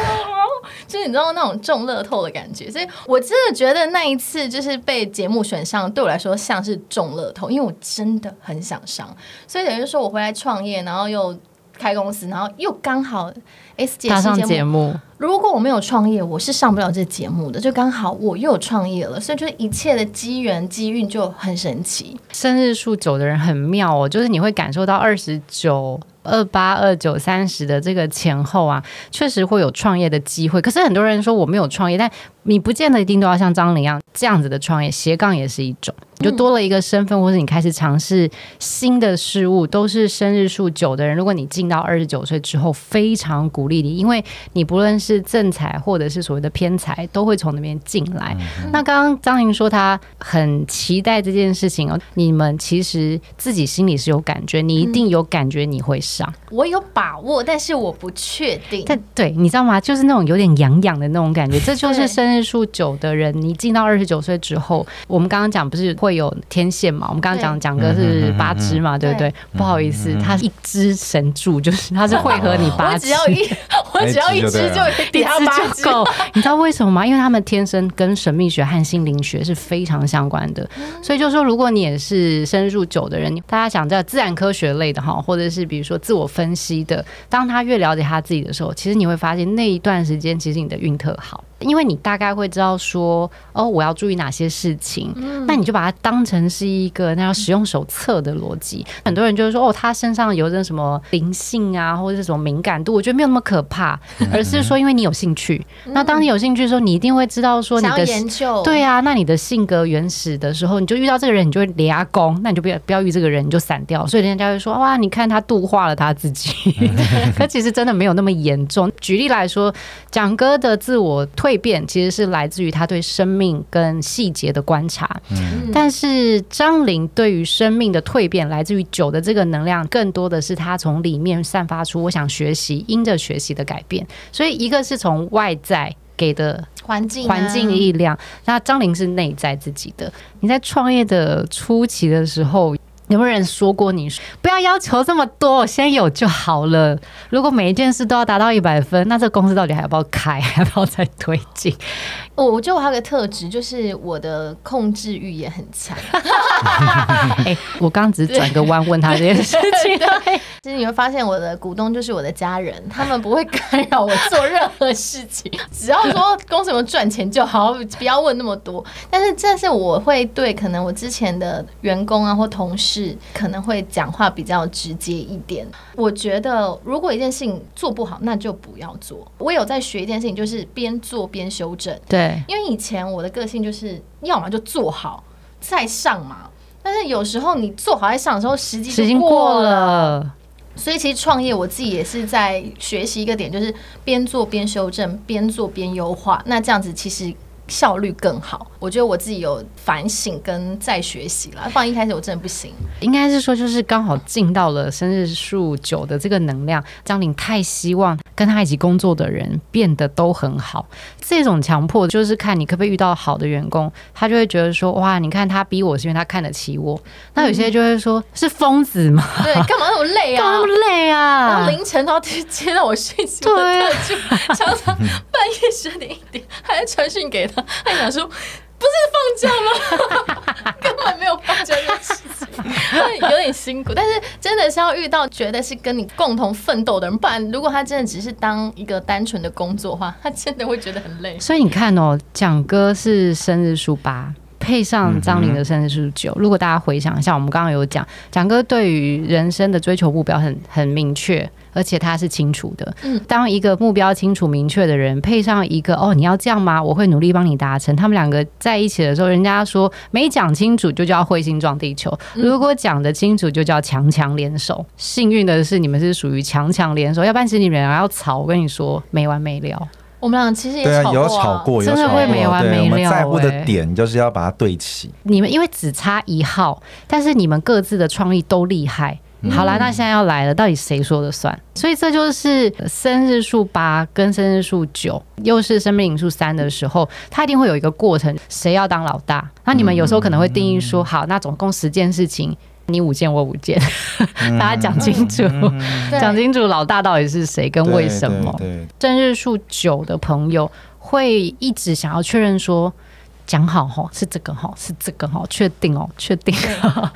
就 (laughs) 是你知道那种中乐透的感觉。所以我真的觉得那一次就是被节目选上，对我来说像是中乐透，因为我真的很想上，所以等于说我回来创业，然后又。开公司，然后又刚好 S 姐上节目。如果我没有创业，我是上不了这节目的。就刚好我又有创业了，所以就是一切的机缘机运就很神奇。生日数九的人很妙哦，就是你会感受到二十九、二八、二九、三十的这个前后啊，确实会有创业的机会。可是很多人说我没有创业，但你不见得一定都要像张玲一样这样子的创业，斜杠也是一种。就多了一个身份，或者你开始尝试新的事物，都是生日数九的人。如果你进到二十九岁之后，非常鼓励你，因为你不论是正财或者是所谓的偏财，都会从那边进来。嗯、那刚刚张莹说她很期待这件事情哦，你们其实自己心里是有感觉，你一定有感觉你会上。我有把握，但是我不确定。但对，你知道吗？就是那种有点痒痒的那种感觉，这就是生日数九的人。你进到二十九岁之后，我们刚刚讲不是。会有天线嘛？我们刚刚讲讲哥是八支嘛，对不对？不好意思，他一支神助，就是他是会合你八支，(laughs) 我只要一，我只要一支就比他八支够。(laughs) 你知道为什么吗？因为他们天生跟神秘学和心灵学是非常相关的。所以就是说，如果你也是生日数九的人，大家讲在自然科学类的哈，或者是比如说自我分析的，当他越了解他自己的时候，其实你会发现那一段时间其实你的运特好。因为你大概会知道说，哦，我要注意哪些事情，嗯、那你就把它当成是一个那要使用手册的逻辑。嗯、很多人就是说，哦，他身上有着什么灵性啊，或者是什么敏感度，我觉得没有那么可怕，(laughs) 而是说，因为你有兴趣。嗯、那当你有兴趣的时候，你一定会知道说你的研究，对啊，那你的性格原始的时候，你就遇到这个人，你就会立阿公，那你就不要不要遇这个人，你就散掉。所以人家会说，哇，你看他度化了他自己，(laughs) 可其实真的没有那么严重。举例来说，蒋哥的自我蜕变其实是。来自于他对生命跟细节的观察，嗯、但是张玲对于生命的蜕变，来自于酒的这个能量，更多的是他从里面散发出我想学习，因着学习的改变。所以一个是从外在给的环境环境力量，那张玲是内在自己的。你在创业的初期的时候。有没有人说过你不要要求这么多，先有就好了？如果每一件事都要达到一百分，那这个公司到底还要不要开？还要不要再推进？(laughs) 我我觉得我还有个特质，就是我的控制欲也很强。(laughs) 哎，我刚刚只是转个弯问他这件事情。(laughs) 对，其实你会发现，我的股东就是我的家人，他们不会干扰我做任何事情，只要说公司有没有赚钱就好，不要问那么多。但是这是我会对可能我之前的员工啊或同事。是可能会讲话比较直接一点。我觉得如果一件事情做不好，那就不要做。我有在学一件事情，就是边做边修正。对，因为以前我的个性就是要么就做好再上嘛。但是有时候你做好再上的时候，时机已经过了。所以其实创业我自己也是在学习一个点，就是边做边修正，边做边优化。那这样子其实。效率更好，我觉得我自己有反省跟再学习了。放一开始我真的不行，应该是说就是刚好进到了生日数九的这个能量。张琳太希望跟他一起工作的人变得都很好，这种强迫就是看你可不可以遇到好的员工，他就会觉得说哇，你看他逼我是因为他看得起我。那有些就会说、嗯、是疯子吗？对，干嘛那么累啊？干嘛那么累啊？然后凌晨都要接到我讯息，对啊，常常半夜十二点一点还在传讯给他。他想说，不是放假吗？根本没有放假的事情，有点辛苦。但是真的是要遇到觉得是跟你共同奋斗的人，不然如果他真的只是当一个单纯的工作的话，他真的会觉得很累。所以你看哦，蒋哥是生日数八。配上张琳的生日数九，如果大家回想一下，我们刚刚有讲，蒋哥对于人生的追求目标很很明确。而且他是清楚的。嗯，当一个目标清楚明确的人，配上一个哦，你要这样吗？我会努力帮你达成。他们两个在一起的时候，人家说没讲清楚就叫彗星撞地球，如果讲得清楚就叫强强联手。幸运的是，你们是属于强强联手，要不然其实你们俩要吵，我跟你说没完没了。我们俩其实也有吵过，真的会没完没了。我们在乎的点就是要把它对齐。你们因为只差一号，但是你们各自的创意都厉害。好啦，那现在要来了，到底谁说了算？所以这就是生日数八跟生日数九，又是生命灵数三的时候，它一定会有一个过程，谁要当老大？那你们有时候可能会定义说，好，那总共十件事情，你五件我五件，大家讲清楚，讲清楚老大到底是谁跟为什么？生日数九的朋友会一直想要确认说。讲好哈，是这个哈，是这个哈，确定哦，确定。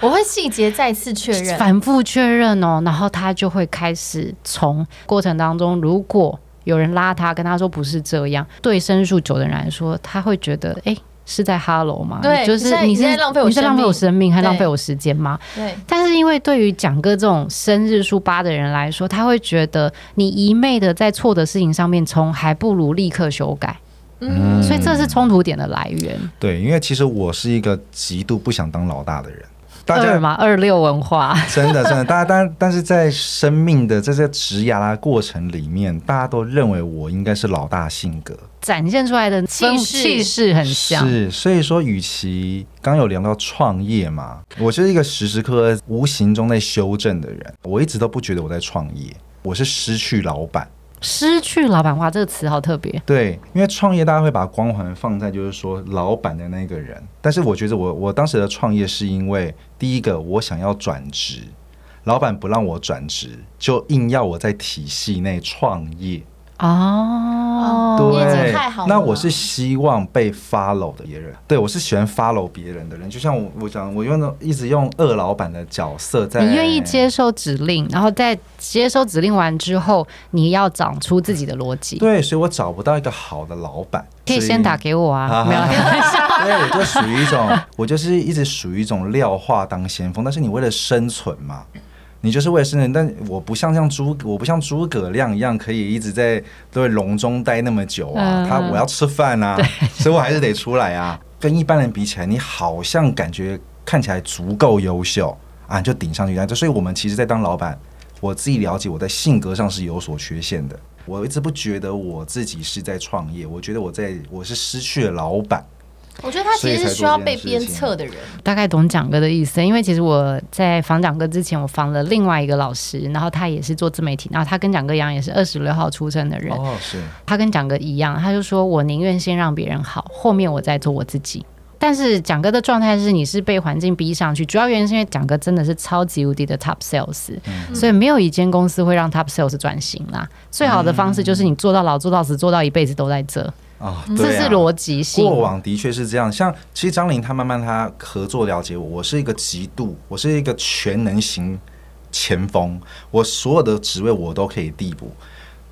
我会细节再次确认，反复确认哦，然后他就会开始从过程当中，如果有人拉他，跟他说不是这样，对生日数九的人来说，他会觉得哎，是在哈喽吗？对，就是你是在浪费我，你在浪费我生命，还浪费我时间吗？对。但是因为对于蒋哥这种生日数八的人来说，他会觉得你一昧的在错的事情上面冲，还不如立刻修改。嗯，所以这是冲突点的来源。对，因为其实我是一个极度不想当老大的人。大家二嘛，二六文化，(laughs) 真的真的，大家但但是在生命的这些职涯的过程里面，大家都认为我应该是老大性格，展现出来的气势气势很像。是，所以说，与其刚有聊到创业嘛，我是一个时时刻刻无形中在修正的人。我一直都不觉得我在创业，我是失去老板。失去老板化这个词好特别，对，因为创业大家会把光环放在就是说老板的那个人，但是我觉得我我当时的创业是因为第一个我想要转职，老板不让我转职，就硬要我在体系内创业。哦，对，那我是希望被 follow 的别人，对，我是喜欢 follow 别人的人，就像我我讲，我用一直用二老板的角色在，你愿意接受指令，然后在接收指令完之后，你要长出自己的逻辑。对，所以我找不到一个好的老板，可以先打给我啊，没有开玩笑。对，我就属于一种，我就是一直属于一种廖化当先锋，但是你为了生存嘛。你就是为了生存，但我不像像诸我不像诸葛亮一样可以一直在对笼中待那么久啊。他我要吃饭啊，所以我还是得出来啊。跟一般人比起来，你好像感觉看起来足够优秀啊，就顶上去。就所以，我们其实，在当老板，我自己了解，我在性格上是有所缺陷的。我一直不觉得我自己是在创业，我觉得我在我是失去了老板。我觉得他其实是需要被鞭策的人。大概懂蒋哥的意思，因为其实我在访蒋哥之前，我访了另外一个老师，然后他也是做自媒体，然后他跟蒋哥一样，也是二十六号出生的人。哦，是。他跟蒋哥一样，他就说我宁愿先让别人好，后面我再做我自己。但是蒋哥的状态是，你是被环境逼上去，主要原因是因为蒋哥真的是超级无敌的 top sales，嗯，所以没有一间公司会让 top sales 转型啦。最好的方式就是你做到老，做到死，做到一辈子都在这。啊，这是逻辑性。过往的确是这样，像其实张琳她慢慢她合作了解我，我是一个极度，我是一个全能型前锋，我所有的职位我都可以递补。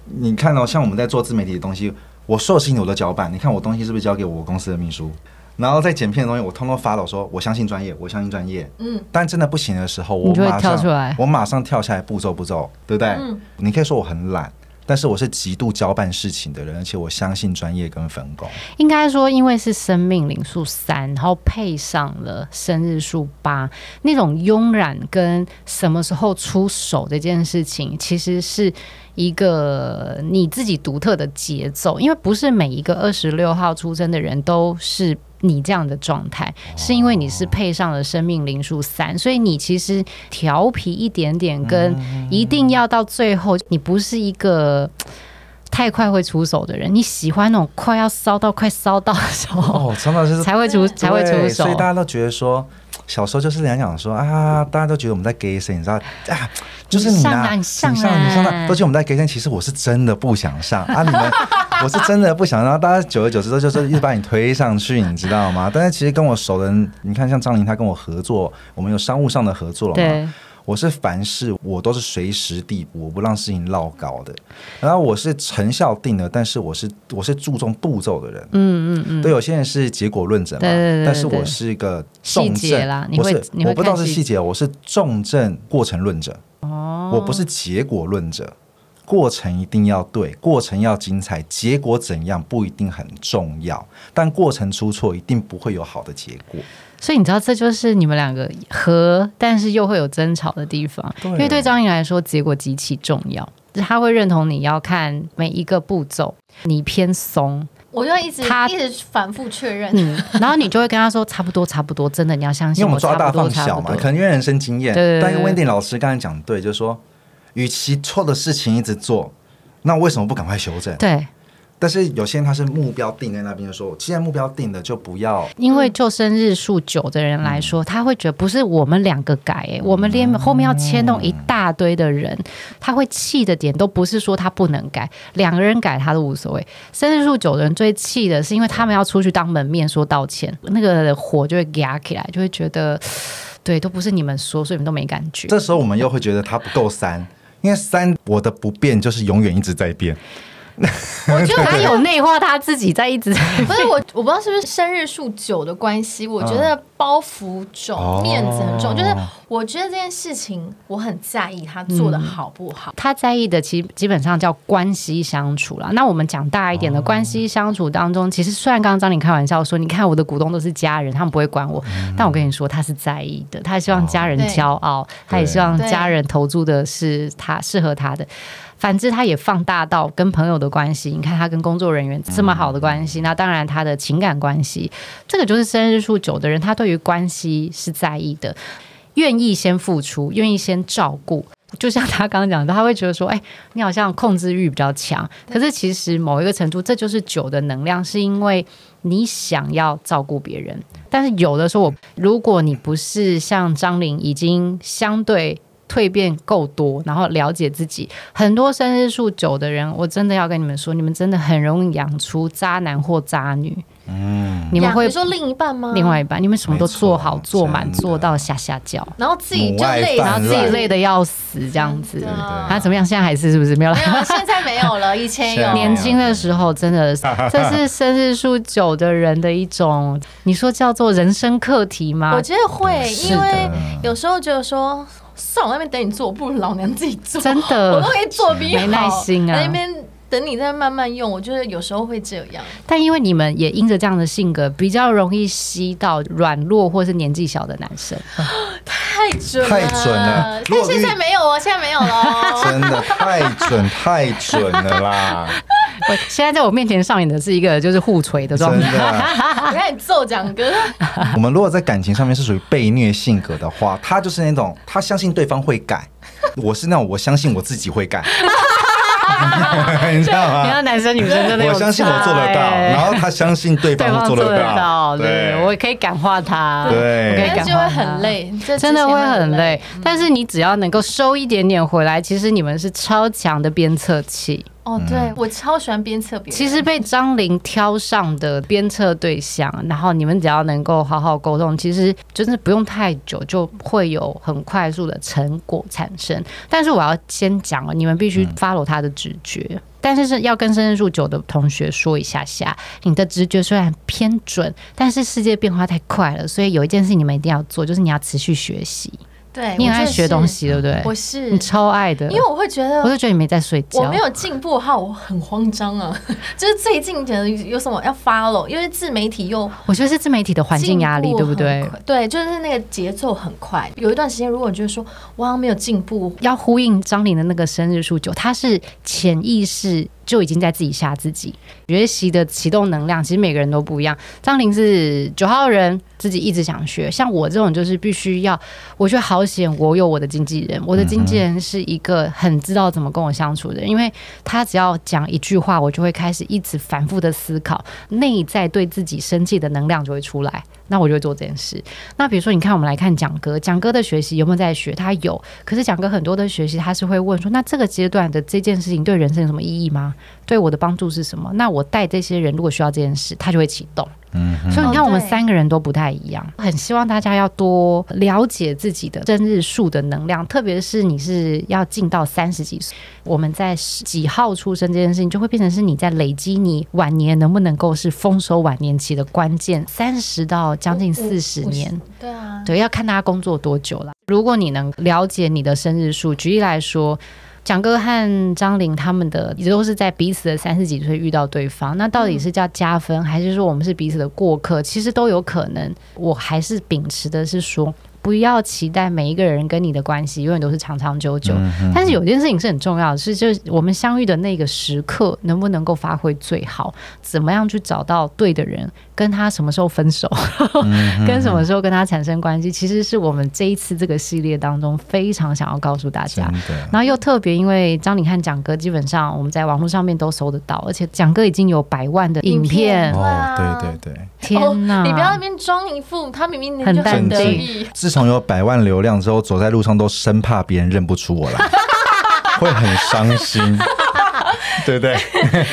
你看到、哦、像我们在做自媒体的东西，我所有事情我都交办。你看我东西是不是交给我公司的秘书？然后在剪片的东西，我通通发了，说我相信专业，我相信专业。嗯，但真的不行的时候，我马上我马上跳下来，步骤步骤，对不对？嗯，你可以说我很懒。但是我是极度交办事情的人，而且我相信专业跟分工。应该说，因为是生命灵数三，然后配上了生日数八，那种慵懒跟什么时候出手这件事情，其实是一个你自己独特的节奏。因为不是每一个二十六号出生的人都是。你这样的状态，是因为你是配上了生命灵数三，所以你其实调皮一点点，跟一定要到最后，你不是一个 (tsk) 太快会出手的人。你喜欢那种快要烧到快烧到的时候，哦，常常是 (laughs) 才会出才会出手。所以大家都觉得说，小时候就是人家讲说啊，大家都觉得我们在给谁，你知道啊？就是你啊，你上，你上，你上，都觉得我们在给谁。其实我是真的不想上啊，你们。(laughs) 我是真的不想让大家久而久之都就是一直把你推上去，你知道吗？(laughs) 但是其实跟我熟的人，你看像张琳，他跟我合作，我们有商务上的合作了嘛？我是凡事我都是随时递补，我不让事情落高的。然后我是成效定的，但是我是我是注重步骤的人。嗯嗯嗯，对，有些人是结果论者嘛，对对对对，但是我是一个重症啦，你会，你会我不知道是细节，我是重症过程论者。哦，我不是结果论者。过程一定要对，过程要精彩，结果怎样不一定很重要，但过程出错一定不会有好的结果。所以你知道，这就是你们两个和，但是又会有争吵的地方。对，因为对张颖来说，结果极其重要，他会认同你要看每一个步骤，你偏松，我就一直他一直反复确认，嗯，然后你就会跟他说差不多，差不多，真的你要相信我，因为我们抓大放小嘛，可能因为人生经验。对，对，对，但 Wendy 老师刚才讲对，就是说。与其错的事情一直做，那为什么不赶快修正？对。但是有些人他是目标定在那边的时候，既然目标定了就不要。因为就生日数九的人来说，嗯、他会觉得不是我们两个改、欸，哎、嗯，我们连后面要牵动一大堆的人，嗯、他会气的点都不是说他不能改，两个人改他都无所谓。生日数九的人最气的是，因为他们要出去当门面说道歉，那个火就会压起来，就会觉得对，都不是你们说，所以你们都没感觉。这时候我们又会觉得他不够三。因为三，我的不变就是永远一直在变。(laughs) 我觉得他有内化他自己在一直在。不是我，我不知道是不是生日数九的关系。我觉得包袱重，嗯、面子很重，就是我觉得这件事情我很在意他做的好不好。嗯、他在意的其实基本上叫关系相处啦。那我们讲大一点的关系相处当中，其实虽然刚刚张玲开玩笑说，你看我的股东都是家人，他们不会管我，嗯、但我跟你说，他是在意的，他希望家人骄傲，他也希望家人投注的是他适合他的。反之，他也放大到跟朋友的关系。你看他跟工作人员这么好的关系，那当然他的情感关系，这个就是生日数九的人，他对于关系是在意的，愿意先付出，愿意先照顾。就像他刚刚讲的，他会觉得说：“哎，你好像控制欲比较强。”可是其实某一个程度，这就是酒的能量，是因为你想要照顾别人。但是有的时候，我如果你不是像张玲，已经相对。蜕变够多，然后了解自己，很多生日数久的人，我真的要跟你们说，你们真的很容易养出渣男或渣女。嗯，你们会说另一半吗？另外一半，你们什么都做好做满，做到下下叫，然后自己就累，然后自己累的要死，这样子啊？怎么样？现在还是是不是没有了？没有，现在没有了。(laughs) 以前有，年轻的时候真的，(laughs) 这是生日数久的人的一种，你说叫做人生课题吗？我觉得会，因为有时候就是说。算我那边等你做，不如老娘自己做。真的，我都可以做比你好。没耐心啊，在那边等你再慢慢用。我觉得有时候会这样。但因为你们也因着这样的性格，比较容易吸到软弱或是年纪小的男生。(gasps) 太准了，太准了。但现在没有哦，现在没有了。(laughs) 真的太准，太准了啦！(laughs) 我现在在我面前上演的是一个就是互锤的状态，(laughs) 我看你揍蒋哥。我们如果在感情上面是属于被虐性格的话，他就是那种他相信对方会改，我是那种我相信我自己会改。(laughs) 你知道吗？你看男生女生真的，我相信我做得到，然后他相信对方做得到，对，我可以感化他，对，可以感化他，就会很累，真的会很累。但是你只要能够收一点点回来，其实你们是超强的鞭策器。哦，对，我超喜欢鞭策别人。其实被张琳挑上的鞭策对象，然后你们只要能够好好沟通，其实就是不用太久，就会有很快速的成果产生。但是我要先讲了，你们必须 follow 他的直觉。嗯、但是是要跟生日数九的同学说一下下，你的直觉虽然偏准，但是世界变化太快了，所以有一件事你们一定要做，就是你要持续学习。对，你很爱学东西，对不对？我是你超爱的，因为我会觉得，我就觉得你没在睡觉。我没有进步的话，我很慌张啊。(laughs) 就是最近觉得有什么要 follow，因为自媒体又，我觉得是自媒体的环境压力，对不对？对，就是那个节奏很快。有一段时间，如果觉得说我好像没有进步，要呼应张琳的那个生日数九，它是潜意识。就已经在自己吓自己。学习的启动能量，其实每个人都不一样。张琳是九号人，自己一直想学。像我这种，就是必须要。我觉得好险，我有我的经纪人。我的经纪人是一个很知道怎么跟我相处的人，因为他只要讲一句话，我就会开始一直反复的思考，内在对自己生气的能量就会出来。那我就会做这件事。那比如说，你看，我们来看蒋哥，蒋哥的学习有没有在学？他有。可是蒋哥很多的学习，他是会问说：那这个阶段的这件事情对人生有什么意义吗？对我的帮助是什么？那我带这些人如果需要这件事，他就会启动。嗯，所以你看，我们三个人都不太一样，很希望大家要多了解自己的生日数的能量，特别是你是要进到三十几岁，我们在几号出生这件事情，就会变成是你在累积你晚年能不能够是丰收晚年期的关键，三十到将近四十年。对啊，对，要看大家工作多久了。如果你能了解你的生日数，举例来说，蒋哥和张玲他们的也都是在彼此的三十几岁遇到对方，那到底是叫加分，还是说我们是彼此的过客？其实都有可能。我还是秉持的是说。不要期待每一个人跟你的关系永远都是长长久久，但是有件事情是很重要的，是就是我们相遇的那个时刻能不能够发挥最好？怎么样去找到对的人，跟他什么时候分手，跟什么时候跟他产生关系，其实是我们这一次这个系列当中非常想要告诉大家。然后又特别，因为张琳和蒋哥基本上我们在网络上面都搜得到，而且蒋哥已经有百万的影片。哦，对对对，天哪！你不要那边装一副他明明很淡得意。自从有百万流量之后，走在路上都生怕别人认不出我来，(laughs) 会很伤心，对不对？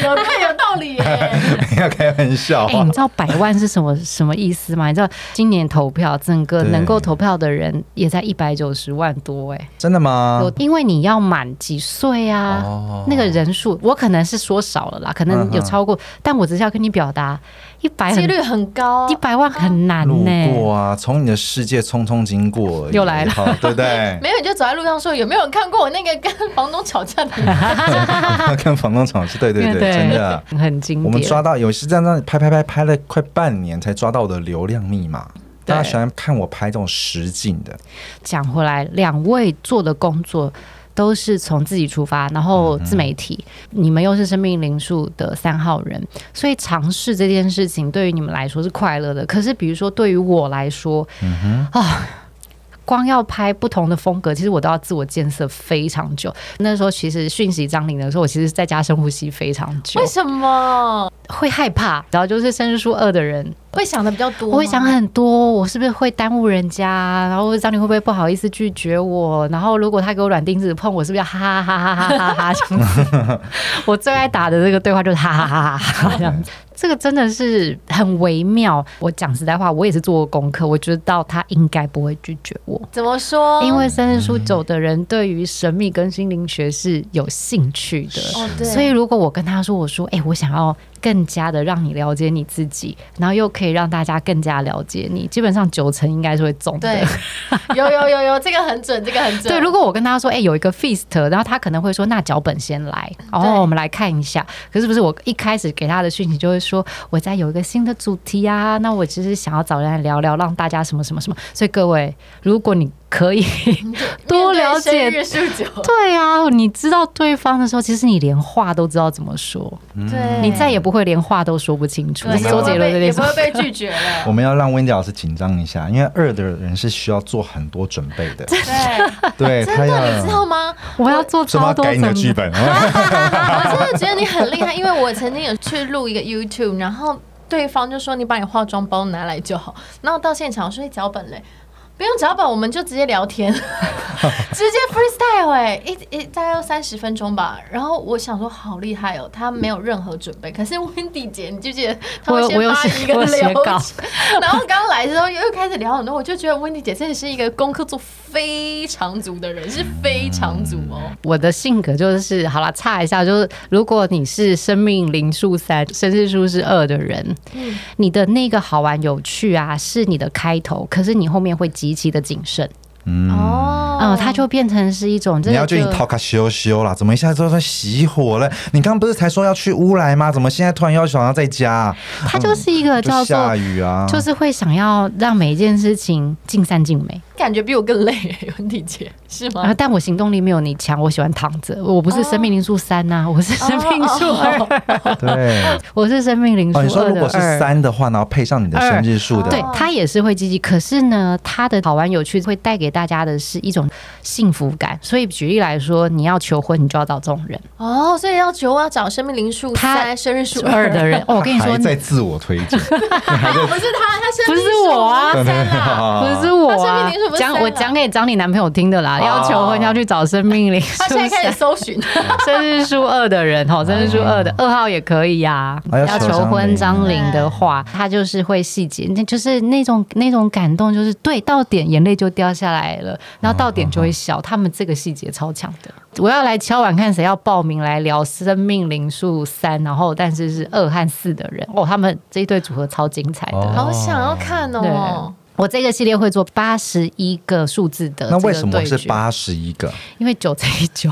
有道理耶，(laughs) 不要开玩笑。哎，你知道百万是什么什么意思吗？你知道今年投票整个能够投票的人也在一百九十万多哎，真的吗？因为你要满几岁啊？哦、那个人数我可能是说少了啦，可能有超过，嗯、但我只是要跟你表达。一百几率很高，一百万很难呢、欸。路过啊，从你的世界匆匆经过，又来了，对不对？(laughs) 没有，你就走在路上说，有没有人看过我那个跟房东吵架的？(laughs) 跟房东吵架，对对对，对真的很经典。我们抓到有时在那拍拍拍拍了快半年才抓到我的流量密码。大家喜欢看我拍这种实景的。讲回来，两位做的工作。都是从自己出发，然后自媒体，嗯、你们又是生命灵数的三号人，所以尝试这件事情对于你们来说是快乐的。可是，比如说对于我来说，嗯哼啊。光要拍不同的风格，其实我都要自我建设非常久。那时候其实讯息张琳的时候，我其实在家深呼吸非常久。为什么会害怕？然后就是生日数二的人会想的比较多，我会想很多，我是不是会耽误人家？然后张琳会不会不好意思拒绝我？然后如果他给我软钉子碰我，是不是要哈哈哈哈哈哈哈这样子？我最爱打的这个对话就是哈哈哈哈哈哈这样子。这个真的是很微妙。我讲实在话，我也是做过功课，我觉得到他应该不会拒绝我。怎么说？因为三日数九的人对于神秘跟心灵学是有兴趣的，哦，对。所以如果我跟他说，我说，哎，我想要更加的让你了解你自己，然后又可以让大家更加了解你，基本上九成应该是会中的。对，(laughs) 有有有有，这个很准，这个很准。对，如果我跟他说，哎，有一个 feast，然后他可能会说，那脚本先来，然后我们来看一下。可是不是我一开始给他的讯息就会说，我在有一个新的主题啊，那我其实想要找人来聊聊，让大家什么什么什么。所以各位，如果你可以 (laughs) 多了解，(laughs) 对啊，你知道对方的时候，其实你连话都知道怎么说，对，你再也不会连话都说不清楚。周杰伦也不会被拒绝了。(laughs) 我们要让 Wendy 老师紧张一下，因为二的人是需要做很多准备的。对，对，他要你知道吗？我要做超多改你的剧本。我真的觉得你很厉害，因为我曾经有去录一个 YouTube，然后对方就说你把你化妆包拿来就好，然后到现场说脚本嘞。不用脚本，我们就直接聊天，(laughs) 直接 freestyle 哎、欸，一一大概要三十分钟吧。然后我想说，好厉害哦，他没有任何准备。可是 Wendy 姐，你记不记得他会先发一个流稿，(laughs) 然后刚来的时候又又开始聊很多，我就觉得 Wendy 姐真的是一个功课做非常足的人，是非常足哦。我的性格就是，好了，差一下，就是如果你是生命灵数三，生日数是二的人，嗯，你的那个好玩有趣啊，是你的开头，可是你后面会。极其的谨慎，嗯哦，嗯，它就变成是一种，你要就你套卡修修啦，怎么一下子都在熄火了？你刚刚不是才说要去乌来吗？怎么现在突然要想要在家？它就是一个叫做下雨啊，就是会想要让每一件事情尽善尽美。感觉比我更累，(laughs) 温蒂姐是吗？啊，但我行动力没有你强，我喜欢躺着。我不是生命灵数三呐，我是生命数二。(laughs) 对，(laughs) 我是生命灵数二。你说如果是三的话，然后配上你的生日数的，对，他也是会积极。可是呢，他的好玩有趣会带给大家的是一种幸福感。所以举例来说，你要求婚，你就要找这种人。哦，所以要求我要找生命灵数三、生日数二的人。哦，我跟你说，在自我推荐。不是他，他生不是我啊，三啊，不是我啊。什么？讲我讲给找你男朋友听的啦，哦要求婚要去找生命灵数 (laughs) 他现在开始搜寻，(laughs) 生日数二的人哈，生日数二的二号也可以呀、啊要要求婚张玲的话，他就是会细节，那就是那种那种感动，就是对到点眼泪就掉下来了，然后到点就会笑。他们这个细节超强的。我要来敲碗看谁要报名来聊生命灵数三，然后但是是二和四的人哦，他们这一对组合超精彩的。哦好想要看对哦。我这个系列会做八十一个数字的，那为什么是？八十一个？因为九乘以九。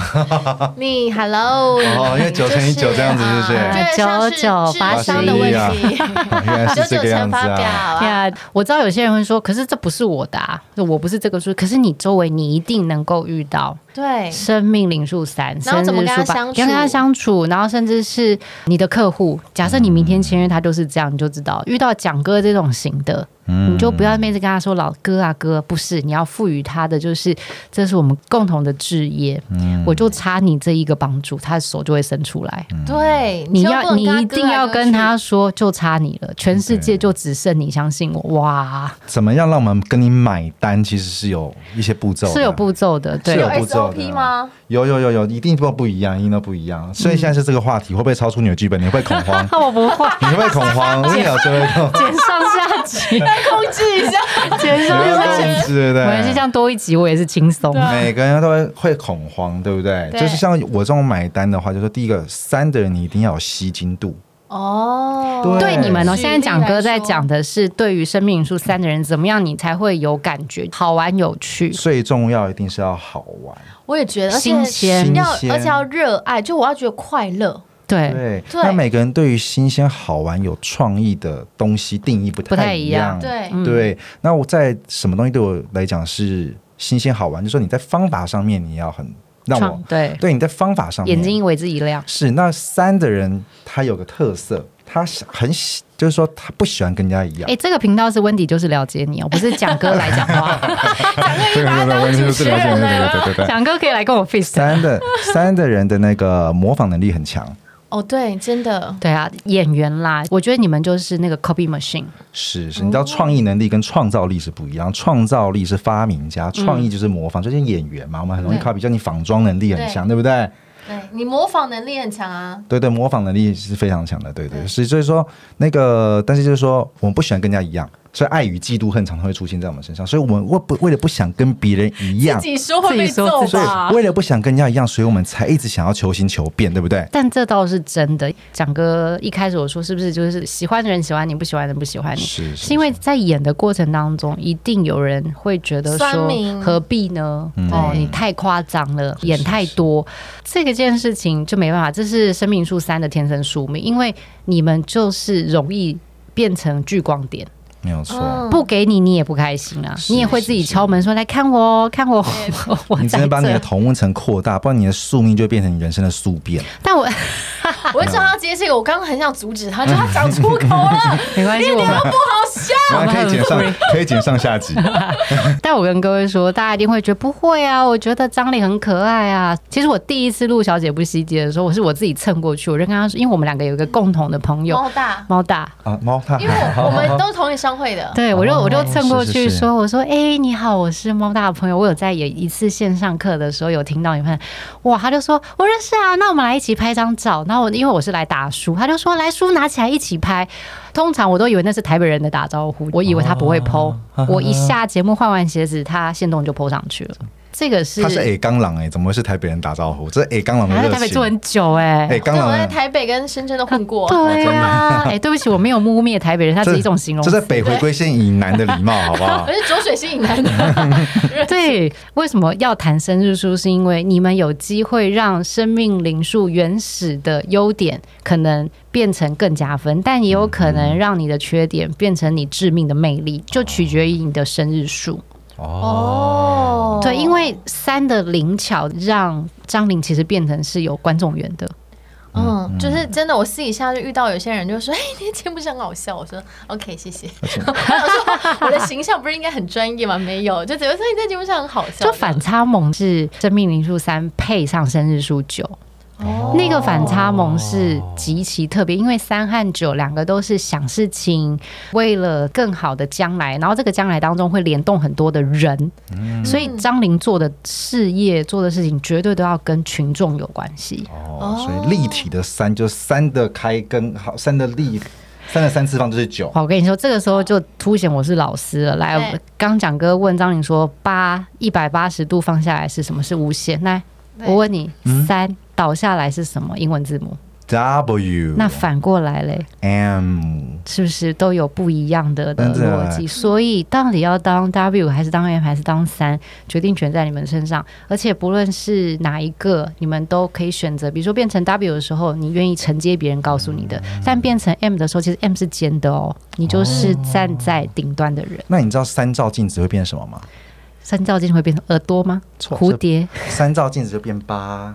(laughs) 你 Hello，哦因为九乘以九这样子是不是九九智八商的问81题，哦原来九是这个样子九乘法表啊！对啊。啊，我知道有些人会说，可是这不是我的啊，我不是这个数，可是你周围你一定能够遇到对，生命零数三，然后怎么跟他相处跟他相处，然后甚至是你的客户，假设你明天签约他就是这样，你就知道遇到蒋哥这种型的。你就不要妹子跟他说老哥啊哥，不是，你要赋予他的就是这是我们共同的置业，我就差你这一个帮助，他的手就会伸出来。对，你要你一定要跟他说，就差你了，全世界就只剩你，相信我，哇，怎么样让我们跟你买单？其实是有一些步骤，是有步骤的，对是有有步骤的吗？有有有有，一定都不一样，一定都不一样。所以现在是这个话题，会不会超出你的剧本？你会恐慌？(laughs) 我不会，你会恐慌？我跟你老师会恐慌，减上下集，控制一下，(laughs) 减你上会下集。控制，对不没关系，这对？样多一集我也是轻松。每个人都会会恐慌，对不对？对就是像我这种买单的话，就是说第一个三的人，你一定要有吸金度。哦，对对你们哦，现在讲哥在讲的是对于生命数三的人怎么样，你才会有感觉，好玩有趣。最重要一定是要好玩，我也觉得，而且新鲜要新鲜而且要热爱，就我要觉得快乐。对，对。那每个人对于新鲜、好玩、有创意的东西定义不不太一一样对，嗯对，那我在什么东西对我来讲是新鲜好玩？就是说你在方法上面你要很让我对，对你在方法上面眼睛为之一亮。是那三的人他有个特色，他很喜，就是说他不喜欢跟人家一样。哎，这个频道是温迪，就是了解你哦，不是蒋哥来讲话，(laughs) 对对对。蒋哥可以来跟我 face。三的三的人的那个模仿能力很强，哦，对，真的，对啊，演员啦，我觉得你们就是那个 copy machine。是是，你知道创意能力跟创造力是不一样，创造力是发明家，创意就是模仿，就是演员嘛，我们很容易 copy，叫你仿妆能力很强，对不对？对你模仿能力很强啊。对对，模仿能力是非常强的，对对，所以所以说那个，但是就是说，我们不喜欢跟人家一样，所以爱与嫉妒恨常常会出现在我们身上，所以我们为不为了不想跟别人一样自，己说会被自己说自己所揍吧以？为了不想跟人家一样，所以我们才一直想要求新求变，对不对？但这倒是真的。蒋哥一开始我说是不是就是喜欢的人喜欢你，不喜欢的人不喜欢你？是是因为在演的过程当中，一定有人会觉得说何必呢？嗯哦，你太夸张了，是演太多，这个件事情就没办法，这是生命数三的天生宿命，因为你们就是容易变成聚光点，没有错。嗯不给你你也不开心啊，你也会自己敲门说来看我哦，看我，(laughs) (laughs) 我你只能把你的这。同温层扩大，不然你的宿命就变成你人生的宿便。但我 (laughs) 我就知道他接这个，我刚刚很想阻止他，就他讲出口了，没关系，我们不好笑。然后可以剪上，可以剪上下集。(laughs) 但我跟各位说，大家一定会觉得不会啊，我觉得张力很可爱啊。其实我第一次录《小姐不西街》的时候，我是我自己蹭过去，我就跟他说，因为我们两个有一个共同的朋友猫大，猫大，啊，猫大因为我 (laughs) 我们都是同一商会的，对我就我就蹭过去是是是说，我说哎、你好，我是猫大的朋友，我有在有一次线上课的时候有听到你们，哇，他就说我认识啊，那我们来一起拍张照。然后我因为我是来打书，他就说来书拿起来一起拍。通常我都以为那是台北人的打招呼，我以为他不会 PO，、我一下节目换完鞋子，他现动就 PO 上去了。这个是他是 A 刚狼哎，怎么会是台北人打招呼？这是 A 刚狼的他在热情。台北住很久哎、哎，刚对，我在，台北跟深圳都混过。对啊，哎、对不起，我没有污蔑台北人，他只是一种形容词。这是北回归线以南的礼貌，好不好 (laughs) 我？是浊水溪以南的，(laughs) 对，为什么要谈生日数？是因为你们有机会让生命灵数原始的优点可能变成更加分，但也有可能让你的缺点变成你致命的魅力，就取决于你的生日数。哦对，因为三的灵巧让张玲其实变成是有观众缘的。嗯，就是真的，我私底下就遇到有些人就说：“哎，你的节目是很好笑。”我说：“OK，谢谢。” (laughs) 我说：“我的形象不是应该很专业吗？没有，就只会说你在节目上很好笑。”就反差萌是生命灵数三配上生日数九。哦那个反差萌是极其特别，因为三和九两个都是想事情，为了更好的将来，然后这个将来当中会联动很多的人，所以张玲做的事业、做的事情绝对都要跟群众有关系。哦，所以立体的三就三的开根，好三的立，三的三次方就是九。好，我跟你说，这个时候就凸显我是老师了。来对，刚蒋哥问张玲说，八一百八十度放下来是什么？是无限。来，我问你，三倒下来是什么？英文字母？W 那反过来嘞？M 是不是都有不一样的的逻辑？所以到底要当 W 还是当 M 还是当三，决定权在你们身上。而且不论是哪一个，你们都可以选择。比如说变成 W 的时候，你愿意承接别人告诉你的；但变成 M 的时候，其实 M 是尖的哦，你就是站在顶端的人。那你知道三照镜子会变什么吗？三照镜子会变成耳朵吗？错蝴蝶三照镜子就变八，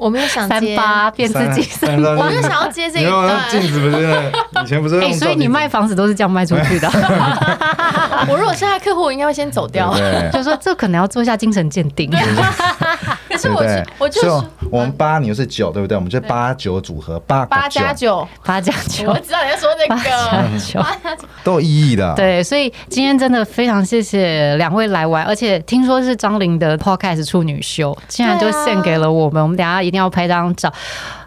我没有想三接，八变自己三。八我没有想要接这一段镜子不是以前不是哎、用照镜子？所以你卖房子都是这样卖出去的，(laughs) 我如果是他客户，我应该会先走掉。(laughs) 就说这可能要做一下精神鉴定。(laughs) 可是我我就所以是我们八，你又是九，对不对？我们就八九组合，八八加九，八加九我，知道你在说这八加。九。都有意义的。，对，所以今天真的非常谢谢两位来玩，而且听说是张琳的 podcast 处女秀，竟然就献给了我们。我们等一下一定要拍张照。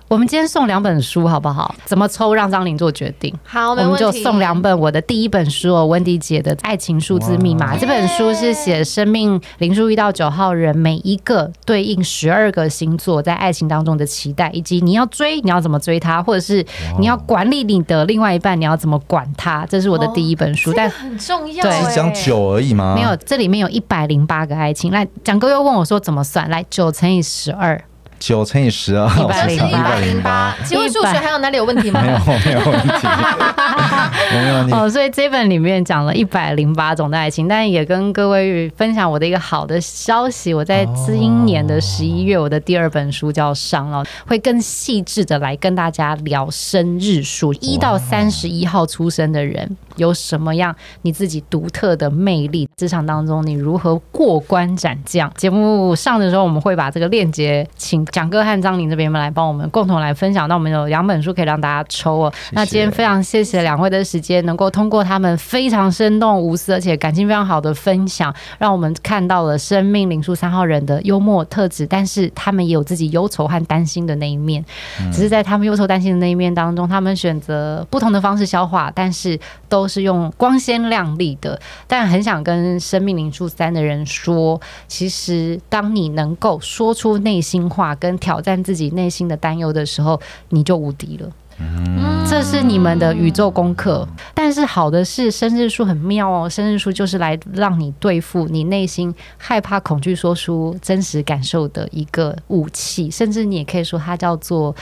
我们今天送两本书好不好？怎么抽让张玲做决定？好，我。们就送两本我的第一本书哦，温迪姐的《爱情数字密码》。这本书是写生命零数一到九号人每一个对应十二个星座在爱情当中的期待，以及你要追你要怎么追他，或者是你要管理你的另外一半，你要怎么管他。这是我的第一本书，但这个很重要对讲九而已吗？没有，这里面有一百零八个爱情。来，蒋哥又问我说怎么算？来，九乘以十二，九乘以十二，108就是一百零八。请问数学还有哪里有问题吗？没有没有问题，我 (laughs) 没有问题。哦，所以这本里面讲了一百零八种的爱情，但也跟各位分享我的一个好的消息。我在今年的十一月，我的第二本书就要上了，会更细致的来跟大家聊生日数，一到三十一号出生的人有什么样你自己独特的魅力，职场当中你如何过关斩将。节目上的时候，我们会把这个链接请蒋哥和张宁这边来帮我们共同来分享。那我们有两本书可以让大家抽哦。那今天非常谢谢两位的时间，能够通过他们非常生动、无私而且感情非常好的分享，让我们看到了生命灵数三号人的幽默特质，但是他们也有自己忧愁和担心的那一面。只是在他们忧愁担心的那一面当中，他们选择不同的方式消化，但是都是用光鲜亮丽的。但很想跟生命灵数三的人说，其实当你能够说出内心话，跟挑战自己内心的担忧的时候，你就无敌了。这是你们的宇宙功课，但是好的是生日数很妙哦，生日数就是来让你对付你内心害怕、恐惧，说出真实感受的一个武器，甚至你也可以说它叫做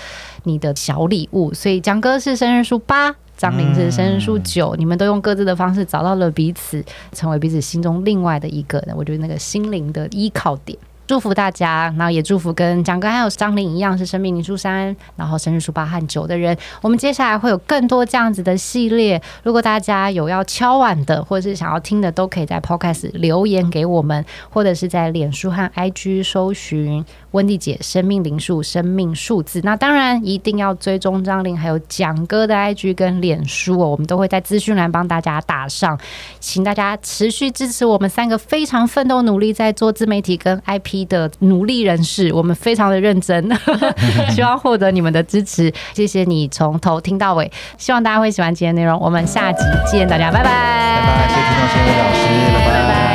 你的小礼物。所以江哥是生日数八，张凌是生日数九，你们都用各自的方式找到了彼此，成为彼此心中另外的一个，我觉得那个心灵的依靠点。祝福大家，然后也祝福跟蒋哥还有张琳一样是生命零数三，然后生日数八和九的人。我们接下来会有更多这样子的系列，如果大家有要敲碗的，或者是想要听的，都可以在 Podcast 留言给我们，或者是在脸书和 IG 搜寻温蒂姐生命灵数生命数字。那当然一定要追踪张玲还有蒋哥的 IG 跟脸书哦，我们都会在资讯栏帮大家打上，请大家持续支持我们三个非常奋斗努力在做自媒体跟 IP。的努力人士，我们非常的认真，(laughs) 希望获得你们的支持。谢谢你从头听到尾，希望大家会喜欢今天内容。我们下集见，大家拜拜，拜拜，谢谢听众，谢谢老师。拜拜